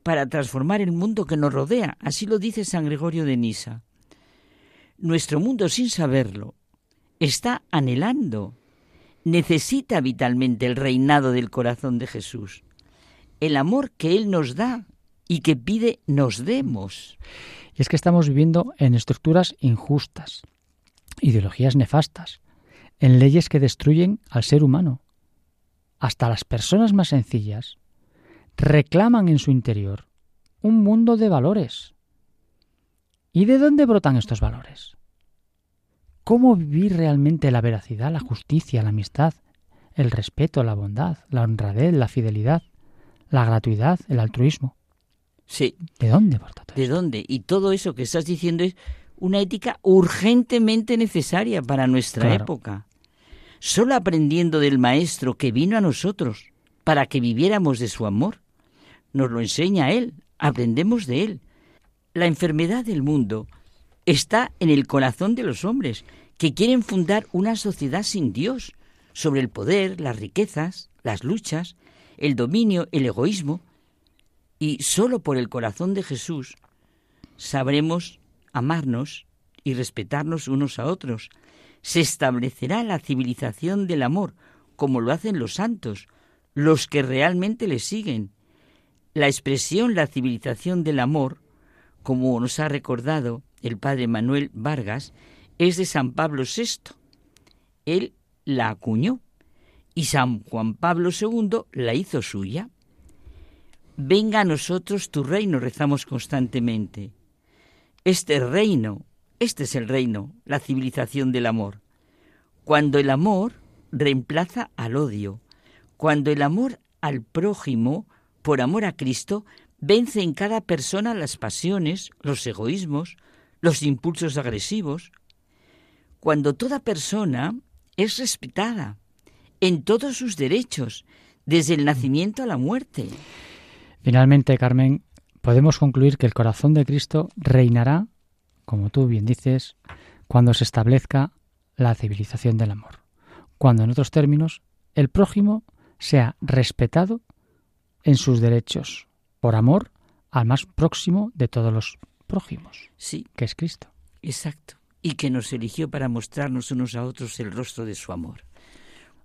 para transformar el mundo que nos rodea. Así lo dice San Gregorio de Nisa. Nuestro mundo, sin saberlo, está anhelando, necesita vitalmente el reinado del corazón de Jesús, el amor que Él nos da y que pide nos demos. Y es que estamos viviendo en estructuras injustas, ideologías nefastas, en leyes que destruyen al ser humano. Hasta las personas más sencillas reclaman en su interior un mundo de valores. ¿Y de dónde brotan estos valores? ¿Cómo vivir realmente la veracidad, la justicia, la amistad, el respeto, la bondad, la honradez, la fidelidad, la gratuidad, el altruismo? Sí. ¿De dónde todo ¿De dónde? Y todo eso que estás diciendo es una ética urgentemente necesaria para nuestra Claro. época. Solo aprendiendo del Maestro que vino a nosotros para que viviéramos de su amor, nos lo enseña Él, aprendemos de Él. La enfermedad del mundo está en el corazón de los hombres, que quieren fundar una sociedad sin Dios, sobre el poder, las riquezas, las luchas, el dominio, el egoísmo, y solo por el corazón de Jesús sabremos amarnos y respetarnos unos a otros. Se establecerá la civilización del amor, como lo hacen los santos, los que realmente le siguen. La expresión la civilización del amor, como nos ha recordado el padre Manuel Vargas, es de San Pablo VI. Él la acuñó y San Juan Pablo II la hizo suya. Venga a nosotros tu reino, rezamos constantemente. Este reino, este es el reino, la civilización del amor. Cuando el amor reemplaza al odio, cuando el amor al prójimo, por amor a Cristo, vence en cada persona las pasiones, los egoísmos, los impulsos agresivos, cuando toda persona es respetada en todos sus derechos, desde el nacimiento a la muerte. Finalmente, Carmen, podemos concluir que el corazón de Cristo reinará, como tú bien dices, cuando se establezca la civilización del amor. Cuando, en otros términos, el prójimo sea respetado en sus derechos, por amor al más próximo de todos los prójimos, Sí, que es Cristo. exacto. Y que nos eligió para mostrarnos unos a otros el rostro de su amor.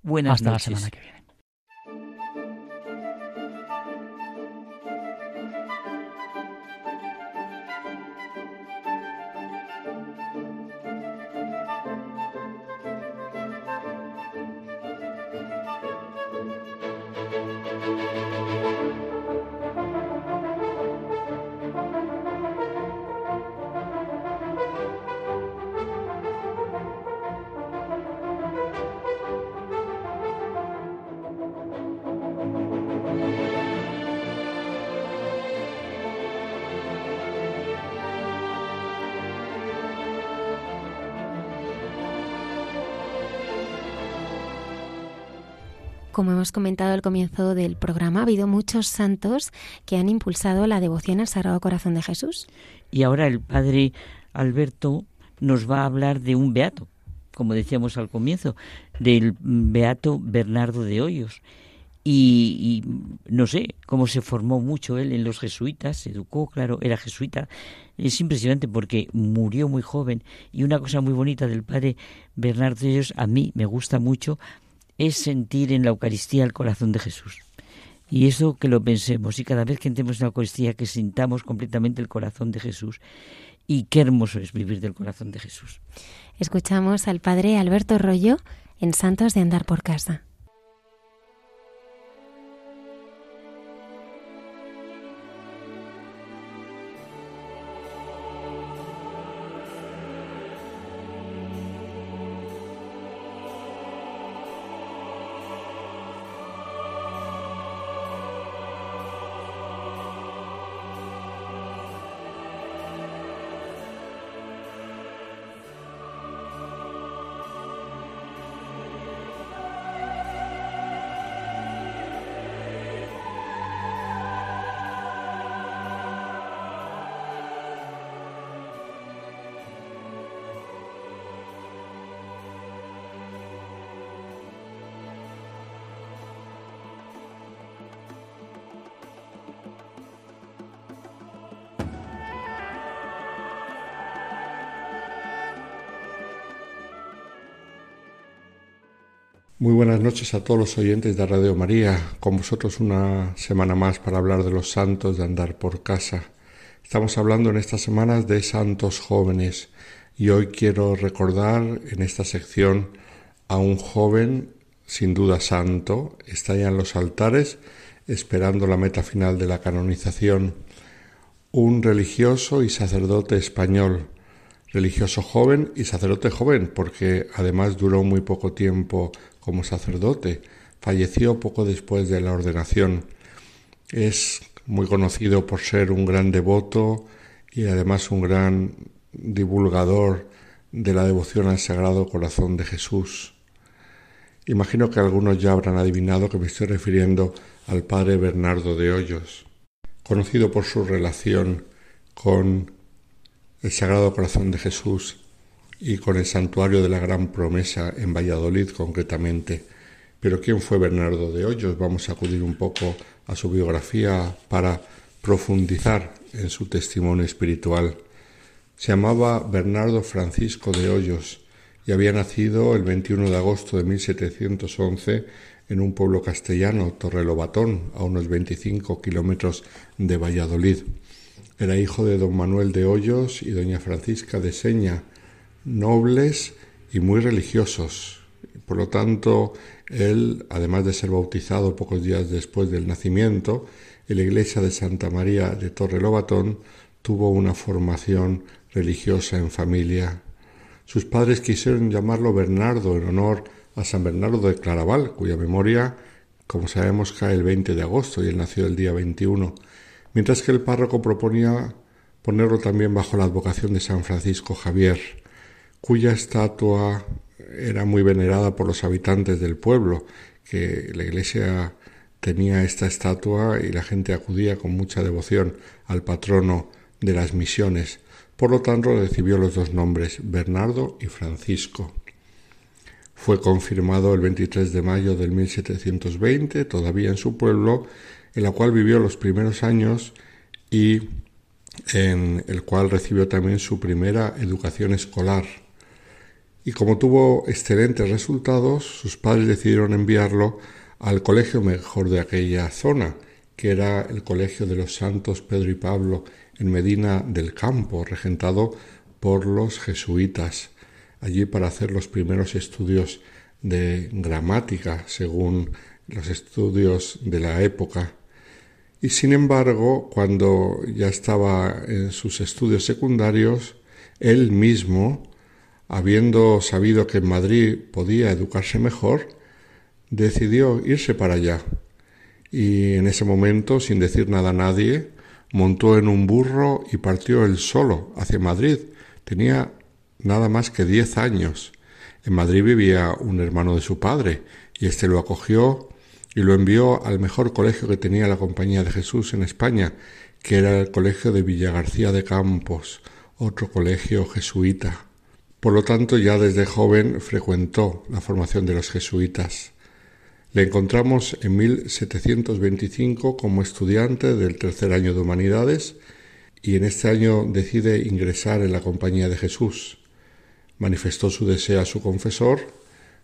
Buenas Hasta noches. la semana que viene. Como hemos comentado al comienzo del programa, ha habido muchos santos que han impulsado la devoción al Sagrado Corazón de Jesús. Y ahora el padre Alberto nos va a hablar de un beato, como decíamos al comienzo, del beato Bernardo de Hoyos. Y, no sé cómo se formó mucho él en los jesuitas, se educó, claro, era jesuita. Es impresionante porque murió muy joven. Y una cosa muy bonita del padre Bernardo de Hoyos, a mí me gusta mucho, es sentir en la Eucaristía el corazón de Jesús. Y eso que lo pensemos, y cada vez que entremos en la Eucaristía, que sintamos completamente el corazón de Jesús. Y qué hermoso es vivir del corazón de Jesús. Escuchamos al Padre Alberto Rollo en Santos de Andar por Casa. Muy buenas noches a todos los oyentes de Radio María, con vosotros una semana más para hablar de los santos de andar por casa. Estamos hablando en estas semanas de santos jóvenes. Y hoy quiero recordar en esta sección a un joven sin duda santo, está ya en los altares esperando la meta final de la canonización, un religioso y sacerdote español, religioso joven y sacerdote joven, porque además duró muy poco tiempo como sacerdote, falleció poco después de la ordenación. Es muy conocido por ser un gran devoto y además un gran divulgador de la devoción al Sagrado Corazón de Jesús. Imagino que algunos ya habrán adivinado que me estoy refiriendo al padre Bernardo de Hoyos, conocido por su relación con el Sagrado Corazón de Jesús y con el Santuario de la Gran Promesa en Valladolid concretamente. Pero ¿quién fue Bernardo de Hoyos? Vamos a acudir un poco a su biografía para profundizar en su testimonio espiritual. Se llamaba Bernardo Francisco de Hoyos y había nacido el 21 de agosto de 1711 en un pueblo castellano, Torrelobatón, a unos 25 kilómetros de Valladolid. Era hijo de don Manuel de Hoyos y doña Francisca de Seña, nobles y muy religiosos. Por lo tanto, él, además de ser bautizado pocos días después del nacimiento, en la iglesia de Santa María de Torrelobatón tuvo una formación religiosa en familia. Sus padres quisieron llamarlo Bernardo en honor a San Bernardo de Claraval, cuya memoria, como sabemos, cae el 20 de agosto y él nació el día 21, mientras que el párroco proponía ponerlo también bajo la advocación de San Francisco Javier, cuya estatua era muy venerada por los habitantes del pueblo, que la iglesia tenía esta estatua y la gente acudía con mucha devoción al patrono de las misiones. Por lo tanto, recibió los dos nombres, Bernardo y Francisco. Fue confirmado el 23 de mayo del 1720, todavía en su pueblo, en la cual vivió los primeros años y en el cual recibió también su primera educación escolar. Y como tuvo excelentes resultados, sus padres decidieron enviarlo al colegio mejor de aquella zona, que era el Colegio de los Santos Pedro y Pablo en Medina del Campo, regentado por los jesuitas, allí para hacer los primeros estudios de gramática, según los estudios de la época. Y sin embargo, cuando ya estaba en sus estudios secundarios, él mismo, habiendo sabido que en Madrid podía educarse mejor, decidió irse para allá. Y en ese momento, sin decir nada a nadie, montó en un burro y partió él solo hacia Madrid. Tenía nada más que diez años. En Madrid vivía un hermano de su padre y éste lo acogió y lo envió al mejor colegio que tenía la Compañía de Jesús en España, que era el Colegio de Villagarcía de Campos, otro colegio jesuita. Por lo tanto, ya desde joven frecuentó la formación de los jesuitas. Le encontramos en 1725 como estudiante del tercer año de Humanidades y en este año decide ingresar en la Compañía de Jesús. Manifestó su deseo a su confesor,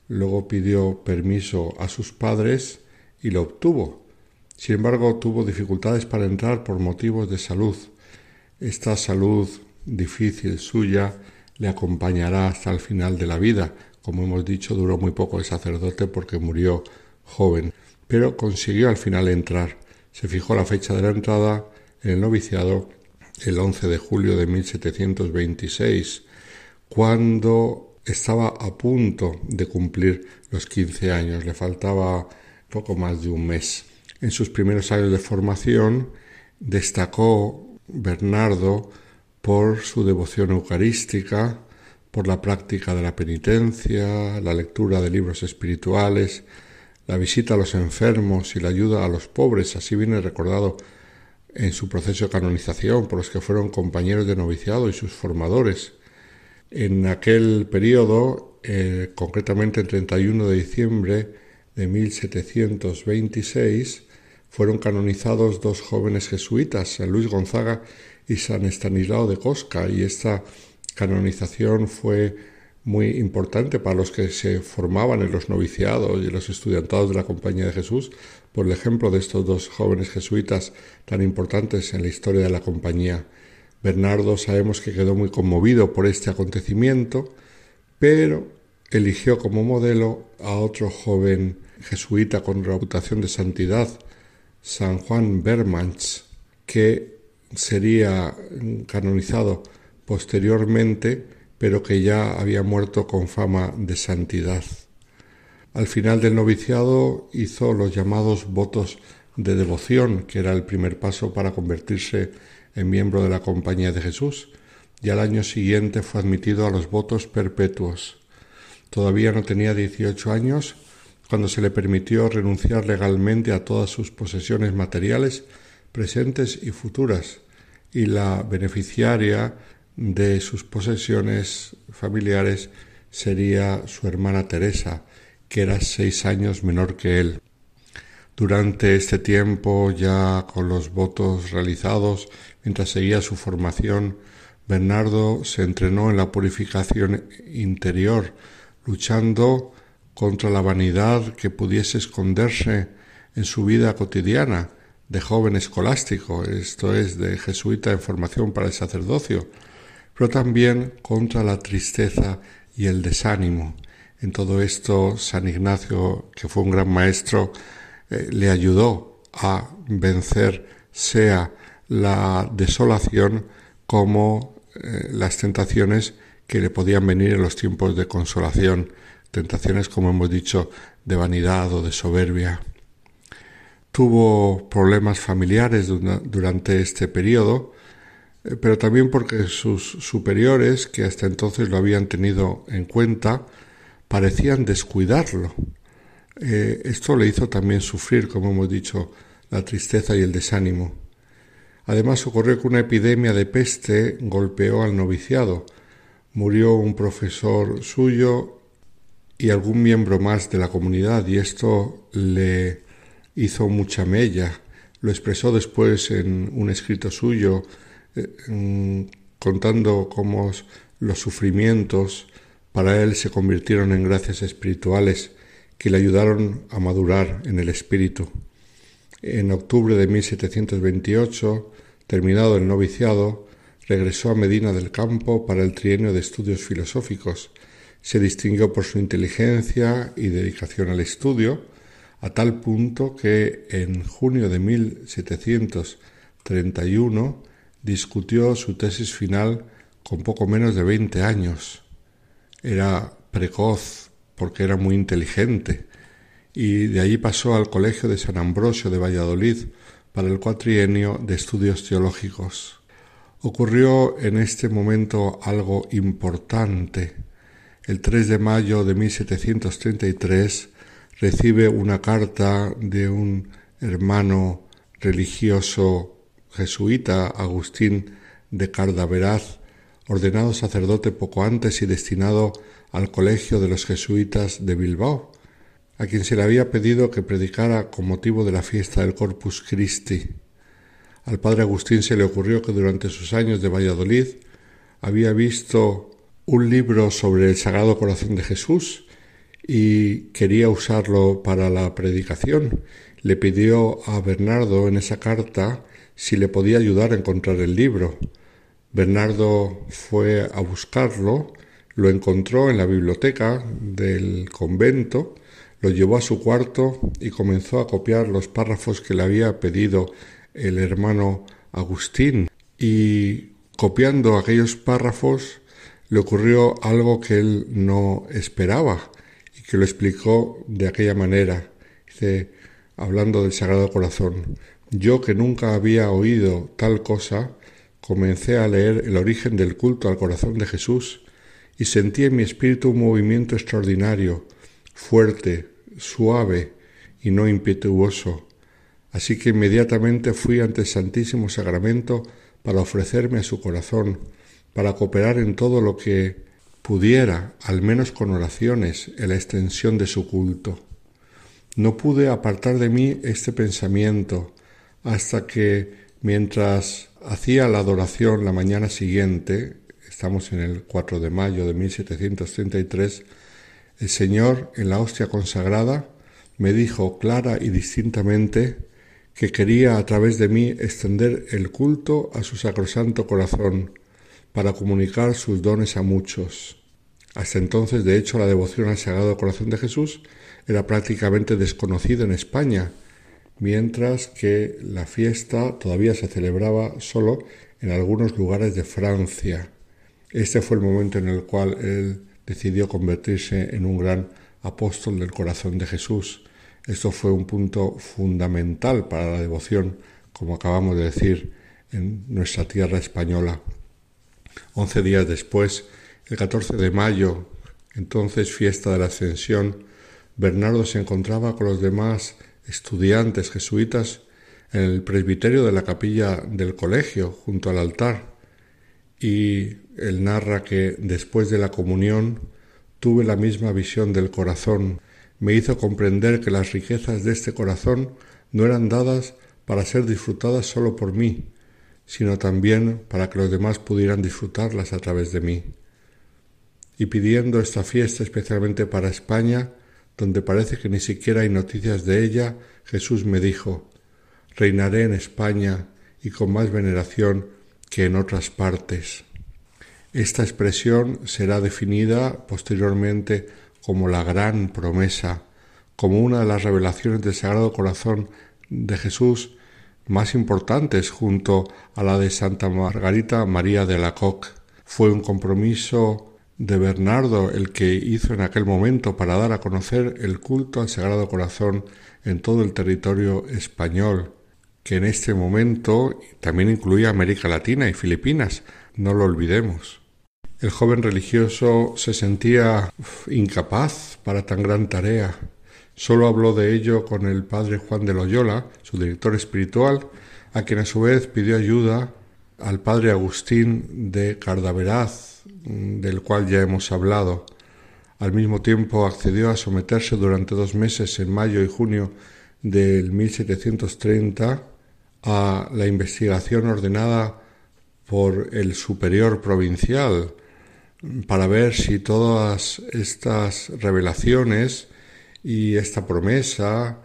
luego pidió permiso a sus padres y lo obtuvo. Sin embargo, tuvo dificultades para entrar por motivos de salud. Esta salud difícil suya le acompañará hasta el final de la vida. Como hemos dicho, duró muy poco el sacerdote porque murió joven, pero consiguió al final entrar. Se fijó la fecha de la entrada en el noviciado el 11 de julio de 1726, cuando estaba a punto de cumplir los 15 años, le faltaba poco más de un mes. En sus primeros años de formación destacó Bernardo por su devoción eucarística, por la práctica de la penitencia, la lectura de libros espirituales, la visita a los enfermos y la ayuda a los pobres, así viene recordado en su proceso de canonización por los que fueron compañeros de noviciado y sus formadores. En aquel periodo, eh, concretamente el 31 de diciembre de 1726, fueron canonizados dos jóvenes jesuitas, Luis Gonzaga y San Estanislao de Cosca, y esta canonización fue muy importante para los que se formaban en los noviciados y los estudiantados de la Compañía de Jesús, por el ejemplo de estos dos jóvenes jesuitas tan importantes en la historia de la Compañía. Bernardo sabemos que quedó muy conmovido por este acontecimiento, pero eligió como modelo a otro joven jesuita con reputación de santidad, San Juan Bermans, que sería canonizado posteriormente, pero que ya había muerto con fama de santidad. Al final del noviciado hizo los llamados votos de devoción, que era el primer paso para convertirse en miembro de la Compañía de Jesús, y al año siguiente fue admitido a los votos perpetuos. Todavía no tenía 18 años cuando se le permitió renunciar legalmente a todas sus posesiones materiales, presentes y futuras, y la beneficiaria de sus posesiones familiares sería su hermana Teresa, que era seis años menor que él. Durante este tiempo, ya con los votos realizados, mientras seguía su formación, Bernardo se entrenó en la purificación interior, luchando contra la vanidad que pudiese esconderse en su vida cotidiana de joven escolástico, esto es, de jesuita en formación para el sacerdocio, pero también contra la tristeza y el desánimo. En todo esto, San Ignacio, que fue un gran maestro, eh, le ayudó a vencer sea la desolación como eh, las tentaciones que le podían venir en los tiempos de consolación, tentaciones, como hemos dicho, de vanidad o de soberbia. Tuvo problemas familiares durante este periodo, eh, pero también porque sus superiores, que hasta entonces lo habían tenido en cuenta, parecían descuidarlo. Eh, esto le hizo también sufrir, como hemos dicho, la tristeza y el desánimo. Además ocurrió que una epidemia de peste golpeó al noviciado. Murió un profesor suyo y algún miembro más de la comunidad y esto le hizo mucha mella. Lo expresó después en un escrito suyo eh, contando cómo los sufrimientos para él se convirtieron en gracias espirituales que le ayudaron a madurar en el espíritu. En octubre de 1728, terminado el noviciado, regresó a Medina del Campo para el trienio de estudios filosóficos. Se distinguió por su inteligencia y dedicación al estudio, a tal punto que en junio de 1731 discutió su tesis final con poco menos de 20 años. Era precoz porque era muy inteligente y de allí pasó al Colegio de San Ambrosio de Valladolid para el cuatrienio de estudios teológicos. Ocurrió en este momento algo importante. El 3 de mayo de 1733 recibe una carta de un hermano religioso jesuita, Agustín de Cardaveraz, ordenado sacerdote poco antes y destinado al Colegio de los Jesuitas de Bilbao, a quien se le había pedido que predicara con motivo de la fiesta del Corpus Christi. Al padre Agustín se le ocurrió que durante sus años de Valladolid había visto un libro sobre el Sagrado Corazón de Jesús y quería usarlo para la predicación. Le pidió a Bernardo en esa carta si le podía ayudar a encontrar el libro. Bernardo fue a buscarlo, lo encontró en la biblioteca del convento lo llevó a su cuarto y comenzó a copiar los párrafos que le había pedido el hermano Agustín. Y copiando aquellos párrafos le ocurrió algo que él no esperaba que lo explicó de aquella manera. Dice, hablando del Sagrado Corazón, yo que nunca había oído tal cosa, comencé a leer el origen del culto al corazón de Jesús y sentí en mi espíritu un movimiento extraordinario, fuerte, suave y no impetuoso. Así que inmediatamente fui ante el Santísimo Sacramento para ofrecerme a su corazón, para cooperar en todo lo que pudiera, al menos con oraciones, en la extensión de su culto. No pude apartar de mí este pensamiento hasta que, mientras hacía la adoración la mañana siguiente, estamos en el 4 de mayo de 1733, el Señor, en la hostia consagrada, me dijo clara y distintamente que quería a través de mí extender el culto a su sacrosanto corazón para comunicar sus dones a muchos. Hasta entonces, de hecho, la devoción al Sagrado Corazón de Jesús era prácticamente desconocida en España mientras que la fiesta todavía se celebraba solo en algunos lugares de Francia. Este fue el momento en el cual él decidió convertirse en un gran apóstol del corazón de Jesús. Esto fue un punto fundamental para la devoción, como acabamos de decir, en nuestra tierra española. Once días después, el 14 de mayo, entonces fiesta de la Ascensión, Bernardo se encontraba con los demás estudiantes jesuitas en el presbiterio de la capilla del colegio, junto al altar, y él narra que después de la comunión tuve la misma visión del corazón, me hizo comprender que las riquezas de este corazón no eran dadas para ser disfrutadas solo por mí, sino también para que los demás pudieran disfrutarlas a través de mí. Y pidiendo esta fiesta especialmente para España, donde parece que ni siquiera hay noticias de ella, Jesús me dijo, reinaré en España y con más veneración que en otras partes. Esta expresión será definida posteriormente como la gran promesa, como una de las revelaciones del Sagrado Corazón de Jesús más importantes junto a la de Santa Margarita María de la Coque. Fue un compromiso de Bernardo el que hizo en aquel momento para dar a conocer el culto al Sagrado Corazón en todo el territorio español, que en este momento también incluía América Latina y Filipinas, no lo olvidemos. El joven religioso se sentía incapaz para tan gran tarea. Solo habló de ello con el padre Juan de Loyola, su director espiritual, a quien a su vez pidió ayuda al padre Agustín de Cardaveraz, del cual ya hemos hablado. Al mismo tiempo accedió a someterse durante dos meses en mayo y junio del 1730 a la investigación ordenada por el superior provincial para ver si todas estas revelaciones y esta promesa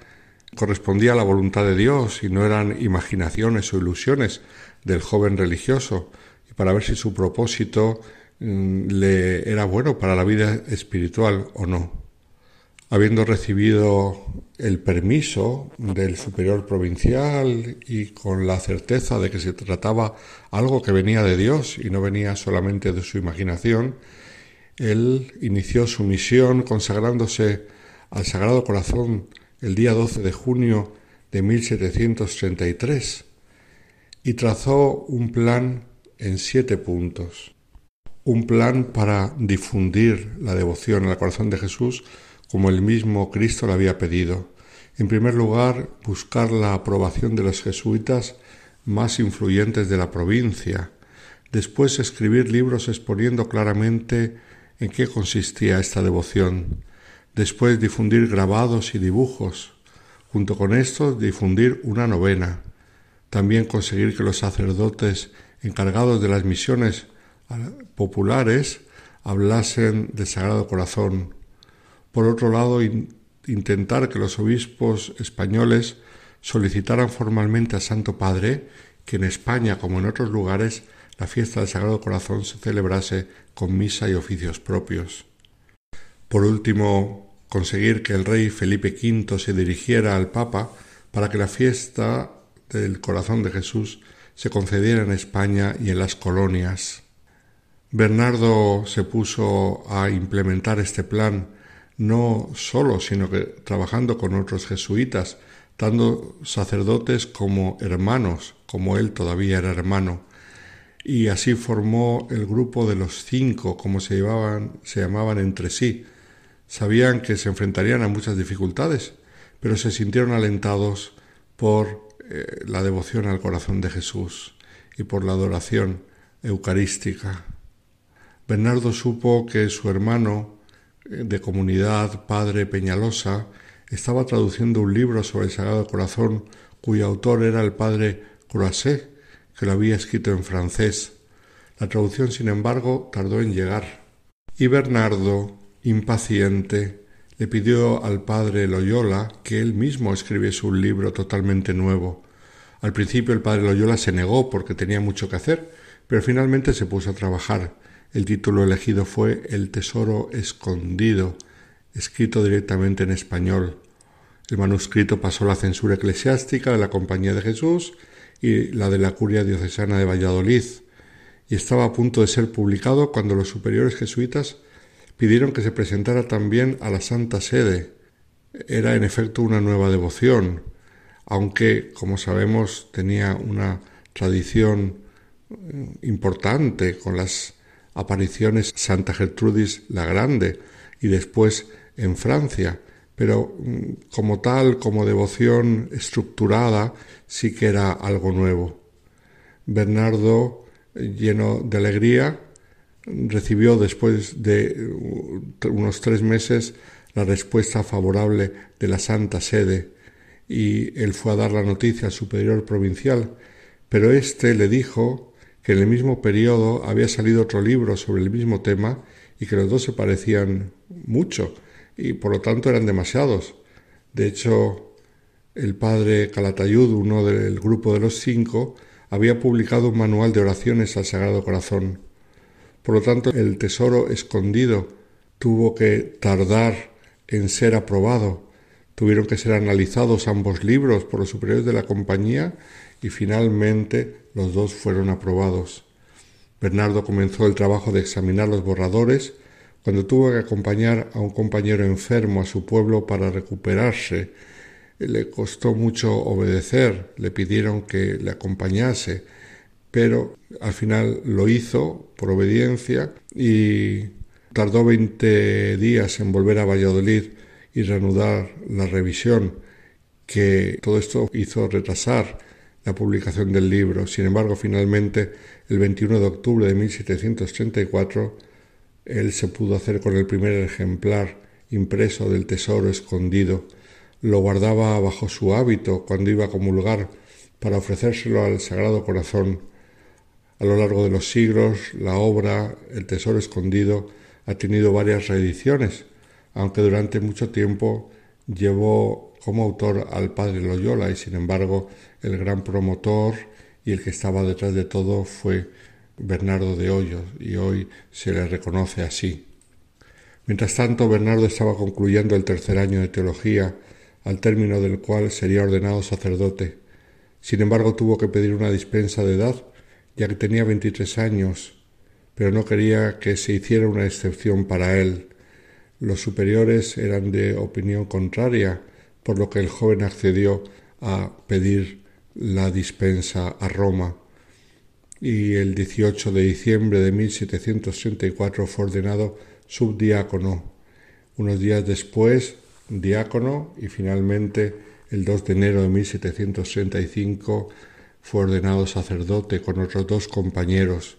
correspondía a la voluntad de Dios y no eran imaginaciones o ilusiones del joven religioso y para ver si su propósito Mm, le era bueno para la vida espiritual o no. Habiendo recibido el permiso del superior provincial y con la certeza de que se trataba algo que venía de Dios y no venía solamente de su imaginación, él inició su misión consagrándose al Sagrado Corazón el día 12 de junio de 1733 y trazó un plan en siete puntos un plan para difundir la devoción al corazón de Jesús como el mismo Cristo le había pedido. En primer lugar, buscar la aprobación de los jesuitas más influyentes de la provincia. Después, escribir libros exponiendo claramente en qué consistía esta devoción. Después, difundir grabados y dibujos. Junto con esto, difundir una novena. También conseguir que los sacerdotes encargados de las misiones populares hablasen del Sagrado Corazón. Por otro lado, intentar que los obispos españoles solicitaran formalmente al Santo Padre que en España, como en otros lugares, la fiesta del Sagrado Corazón se celebrase con misa y oficios propios. Por último, conseguir que el rey Felipe V se dirigiera al Papa para que la fiesta del Corazón de Jesús se concediera en España y en las colonias. Bernardo se puso a implementar este plan no solo, sino que trabajando con otros jesuitas, dando sacerdotes como hermanos, como él todavía era hermano, y así formó el grupo de los cinco, como se, se llamaban entre sí. Sabían que se enfrentarían a muchas dificultades, pero se sintieron alentados por eh, la devoción al corazón de Jesús y por la adoración eucarística. Bernardo supo que su hermano eh, de comunidad, padre Peñalosa, estaba traduciendo un libro sobre el Sagrado Corazón cuyo autor era el padre Croisset, que lo había escrito en francés. La traducción, sin embargo, tardó en llegar. Y Bernardo, impaciente, le pidió al padre Loyola que él mismo escribiese un libro totalmente nuevo. Al principio el padre Loyola se negó porque tenía mucho que hacer, pero finalmente se puso a trabajar el título elegido fue El Tesoro Escondido, escrito directamente en español. El manuscrito pasó la censura eclesiástica de la Compañía de Jesús y la de la Curia Diocesana de Valladolid, y estaba a punto de ser publicado cuando los superiores jesuitas pidieron que se presentara también a la Santa Sede. Era en efecto una nueva devoción, aunque, como sabemos, tenía una tradición eh, importante con las apariciones Santa Gertrudis la Grande y después en Francia, pero mm, como tal, como devoción estructurada, sí que era algo nuevo. Bernardo, lleno de alegría, recibió después de unos tres meses la respuesta favorable de la Santa Sede y él fue a dar la noticia al superior provincial, pero éste le dijo que en el mismo periodo había salido otro libro sobre el mismo tema y que los dos se parecían mucho y por lo tanto eran demasiados. De hecho, el padre Calatayud, uno del grupo de los cinco, había publicado un manual de oraciones al Sagrado Corazón. Por lo tanto, el tesoro escondido tuvo que tardar en ser aprobado. Tuvieron que ser analizados ambos libros por los superiores de la compañía y finalmente los dos fueron aprobados. Bernardo comenzó el trabajo de examinar los borradores cuando tuvo que acompañar a un compañero enfermo a su pueblo para recuperarse. Le costó mucho obedecer, le pidieron que le acompañase, pero al final lo hizo por obediencia y tardó veinte días en volver a Valladolid y reanudar la revisión, que todo esto hizo retrasar la publicación del libro. Sin embargo, finalmente, el 21 de octubre de 1734, él se pudo hacer con el primer ejemplar impreso del tesoro escondido. Lo guardaba bajo su hábito cuando iba a comulgar para ofrecérselo al Sagrado Corazón. A lo largo de los siglos, la obra El Tesoro Escondido ha tenido varias reediciones, aunque durante mucho tiempo llevó como autor al padre Loyola y sin embargo el gran promotor y el que estaba detrás de todo fue Bernardo de Hoyos y hoy se le reconoce así. Mientras tanto, Bernardo estaba concluyendo el tercer año de teología, al término del cual sería ordenado sacerdote. Sin embargo, tuvo que pedir una dispensa de edad, ya que tenía veintitrés años, pero no quería que se hiciera una excepción para él. Los superiores eran de opinión contraria, por lo que el joven accedió a pedir la dispensa a Roma y el 18 de diciembre de 1734 fue ordenado subdiácono. Unos días después, diácono y finalmente el 2 de enero de 1735 fue ordenado sacerdote con otros dos compañeros.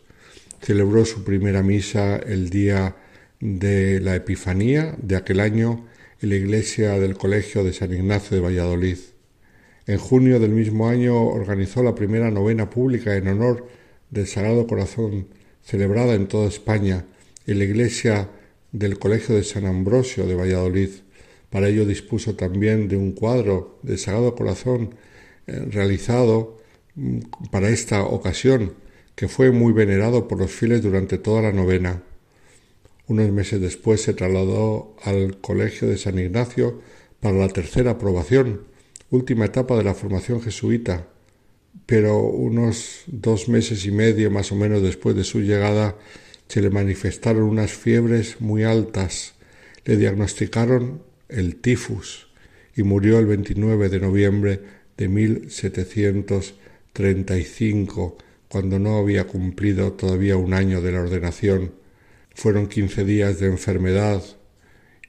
Celebró su primera misa el día de la Epifanía de aquel año en la iglesia del Colegio de San Ignacio de Valladolid. En junio del mismo año organizó la primera novena pública en honor del Sagrado Corazón, celebrada en toda España, en la iglesia del Colegio de San Ambrosio de Valladolid. Para ello dispuso también de un cuadro del Sagrado Corazón eh, realizado mm, para esta ocasión, que fue muy venerado por los fieles durante toda la novena. Unos meses después se trasladó al Colegio de San Ignacio para la tercera aprobación, última etapa de la formación jesuita, pero unos dos meses y medio más o menos después de su llegada se le manifestaron unas fiebres muy altas, le diagnosticaron el tifus y murió el 29 de noviembre de 1735, cuando no había cumplido todavía un año de la ordenación. Fueron quince días de enfermedad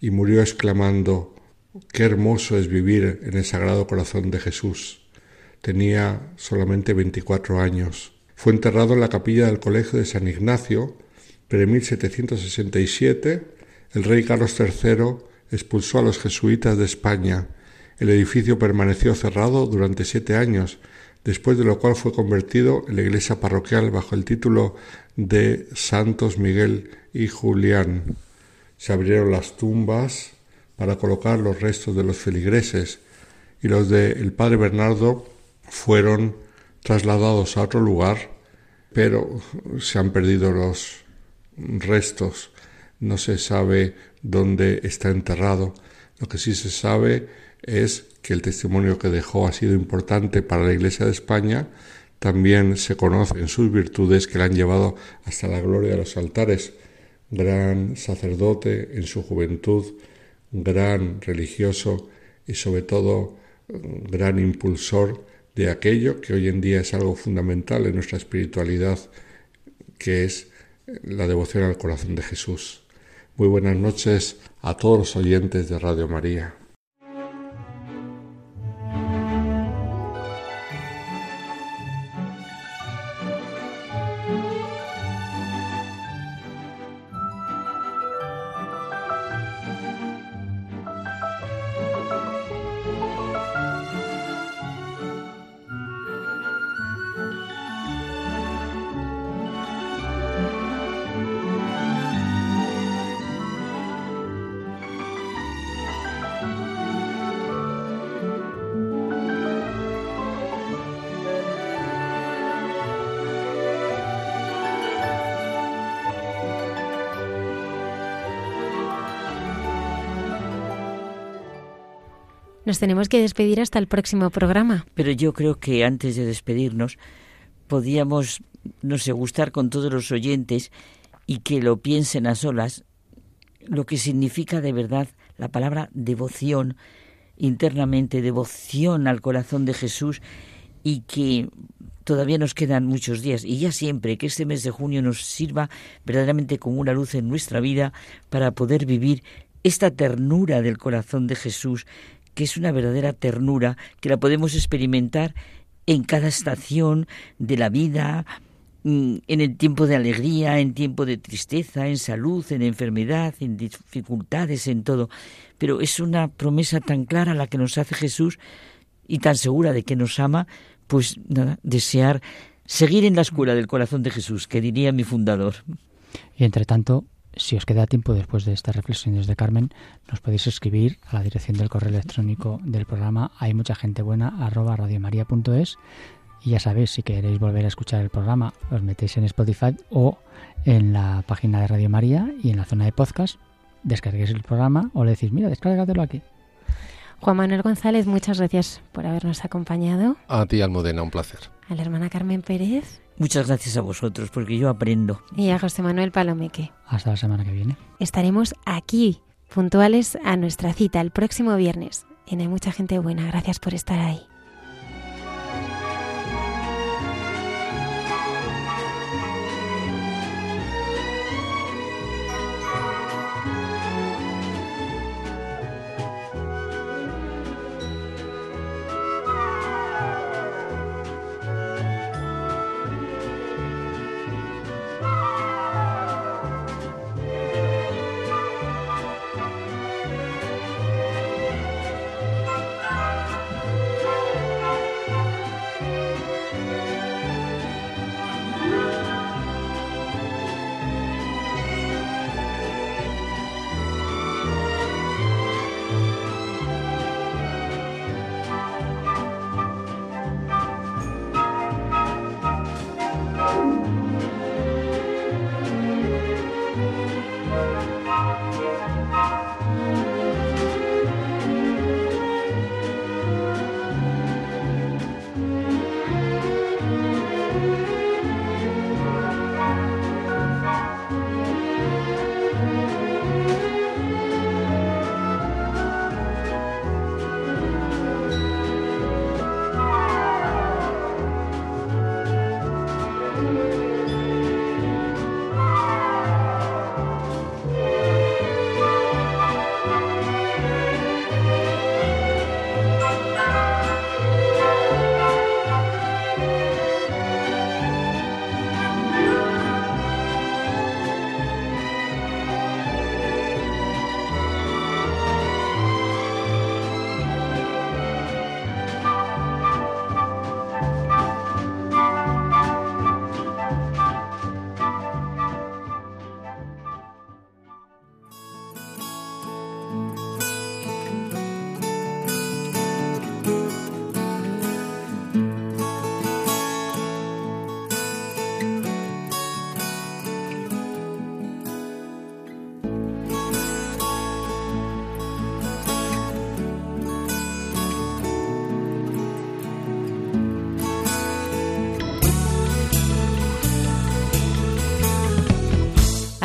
y murió exclamando Qué hermoso es vivir en el Sagrado Corazón de Jesús. Tenía solamente veinticuatro años. Fue enterrado en la capilla del Colegio de San Ignacio, pero en 1767 el rey Carlos III expulsó a los jesuitas de España. El edificio permaneció cerrado durante siete años, después de lo cual fue convertido en la iglesia parroquial bajo el título de Santos Miguel y Julián. Se abrieron las tumbas para colocar los restos de los feligreses y los del el padre Bernardo fueron trasladados a otro lugar, pero se han perdido los restos, no se sabe dónde está enterrado. Lo que sí se sabe es que el testimonio que dejó ha sido importante para la Iglesia de España. También se conocen sus virtudes que le han llevado hasta la gloria de los altares. Gran sacerdote en su juventud, gran religioso y sobre todo gran impulsor de aquello que hoy en día es algo fundamental en nuestra espiritualidad, que es la devoción al corazón de Jesús. Muy buenas noches a todos los oyentes de Radio María. Tenemos que despedir hasta el próximo programa. Pero yo creo que antes de despedirnos podíamos, no sé, gustar con todos los oyentes y que lo piensen a solas lo que significa de verdad la palabra devoción internamente, devoción al corazón de Jesús y que todavía nos quedan muchos días y ya siempre que este mes de junio nos sirva verdaderamente como una luz en nuestra vida para poder vivir esta ternura del corazón de Jesús que es una verdadera ternura que la podemos experimentar en cada estación de la vida, mm, en el tiempo de alegría, en tiempo de tristeza, en salud, en enfermedad, en dificultades, en todo. Pero es una promesa tan clara la que nos hace Jesús y tan segura de que nos ama, pues nada, desear seguir en la escuela del corazón de Jesús, que diría mi fundador. Y entre tanto, si os queda tiempo después de estas reflexiones de Carmen, nos podéis escribir a la dirección del correo electrónico del programa hay mucha gente buena arroba radiomaria.es y ya sabéis, si queréis volver a escuchar el programa, os metéis en Spotify o en la página de Radio María y en la zona de podcast, descarguéis el programa o le decís, mira, descárgatelo aquí. Juan Manuel González, muchas gracias por habernos acompañado. A ti, Almudena, un placer. A la hermana Carmen Pérez. Muchas gracias a vosotros, porque yo aprendo. Y a José Manuel Palomeque. Hasta la semana que viene. Estaremos aquí, puntuales a nuestra cita el próximo viernes. Y hay mucha gente buena. Gracias por estar ahí.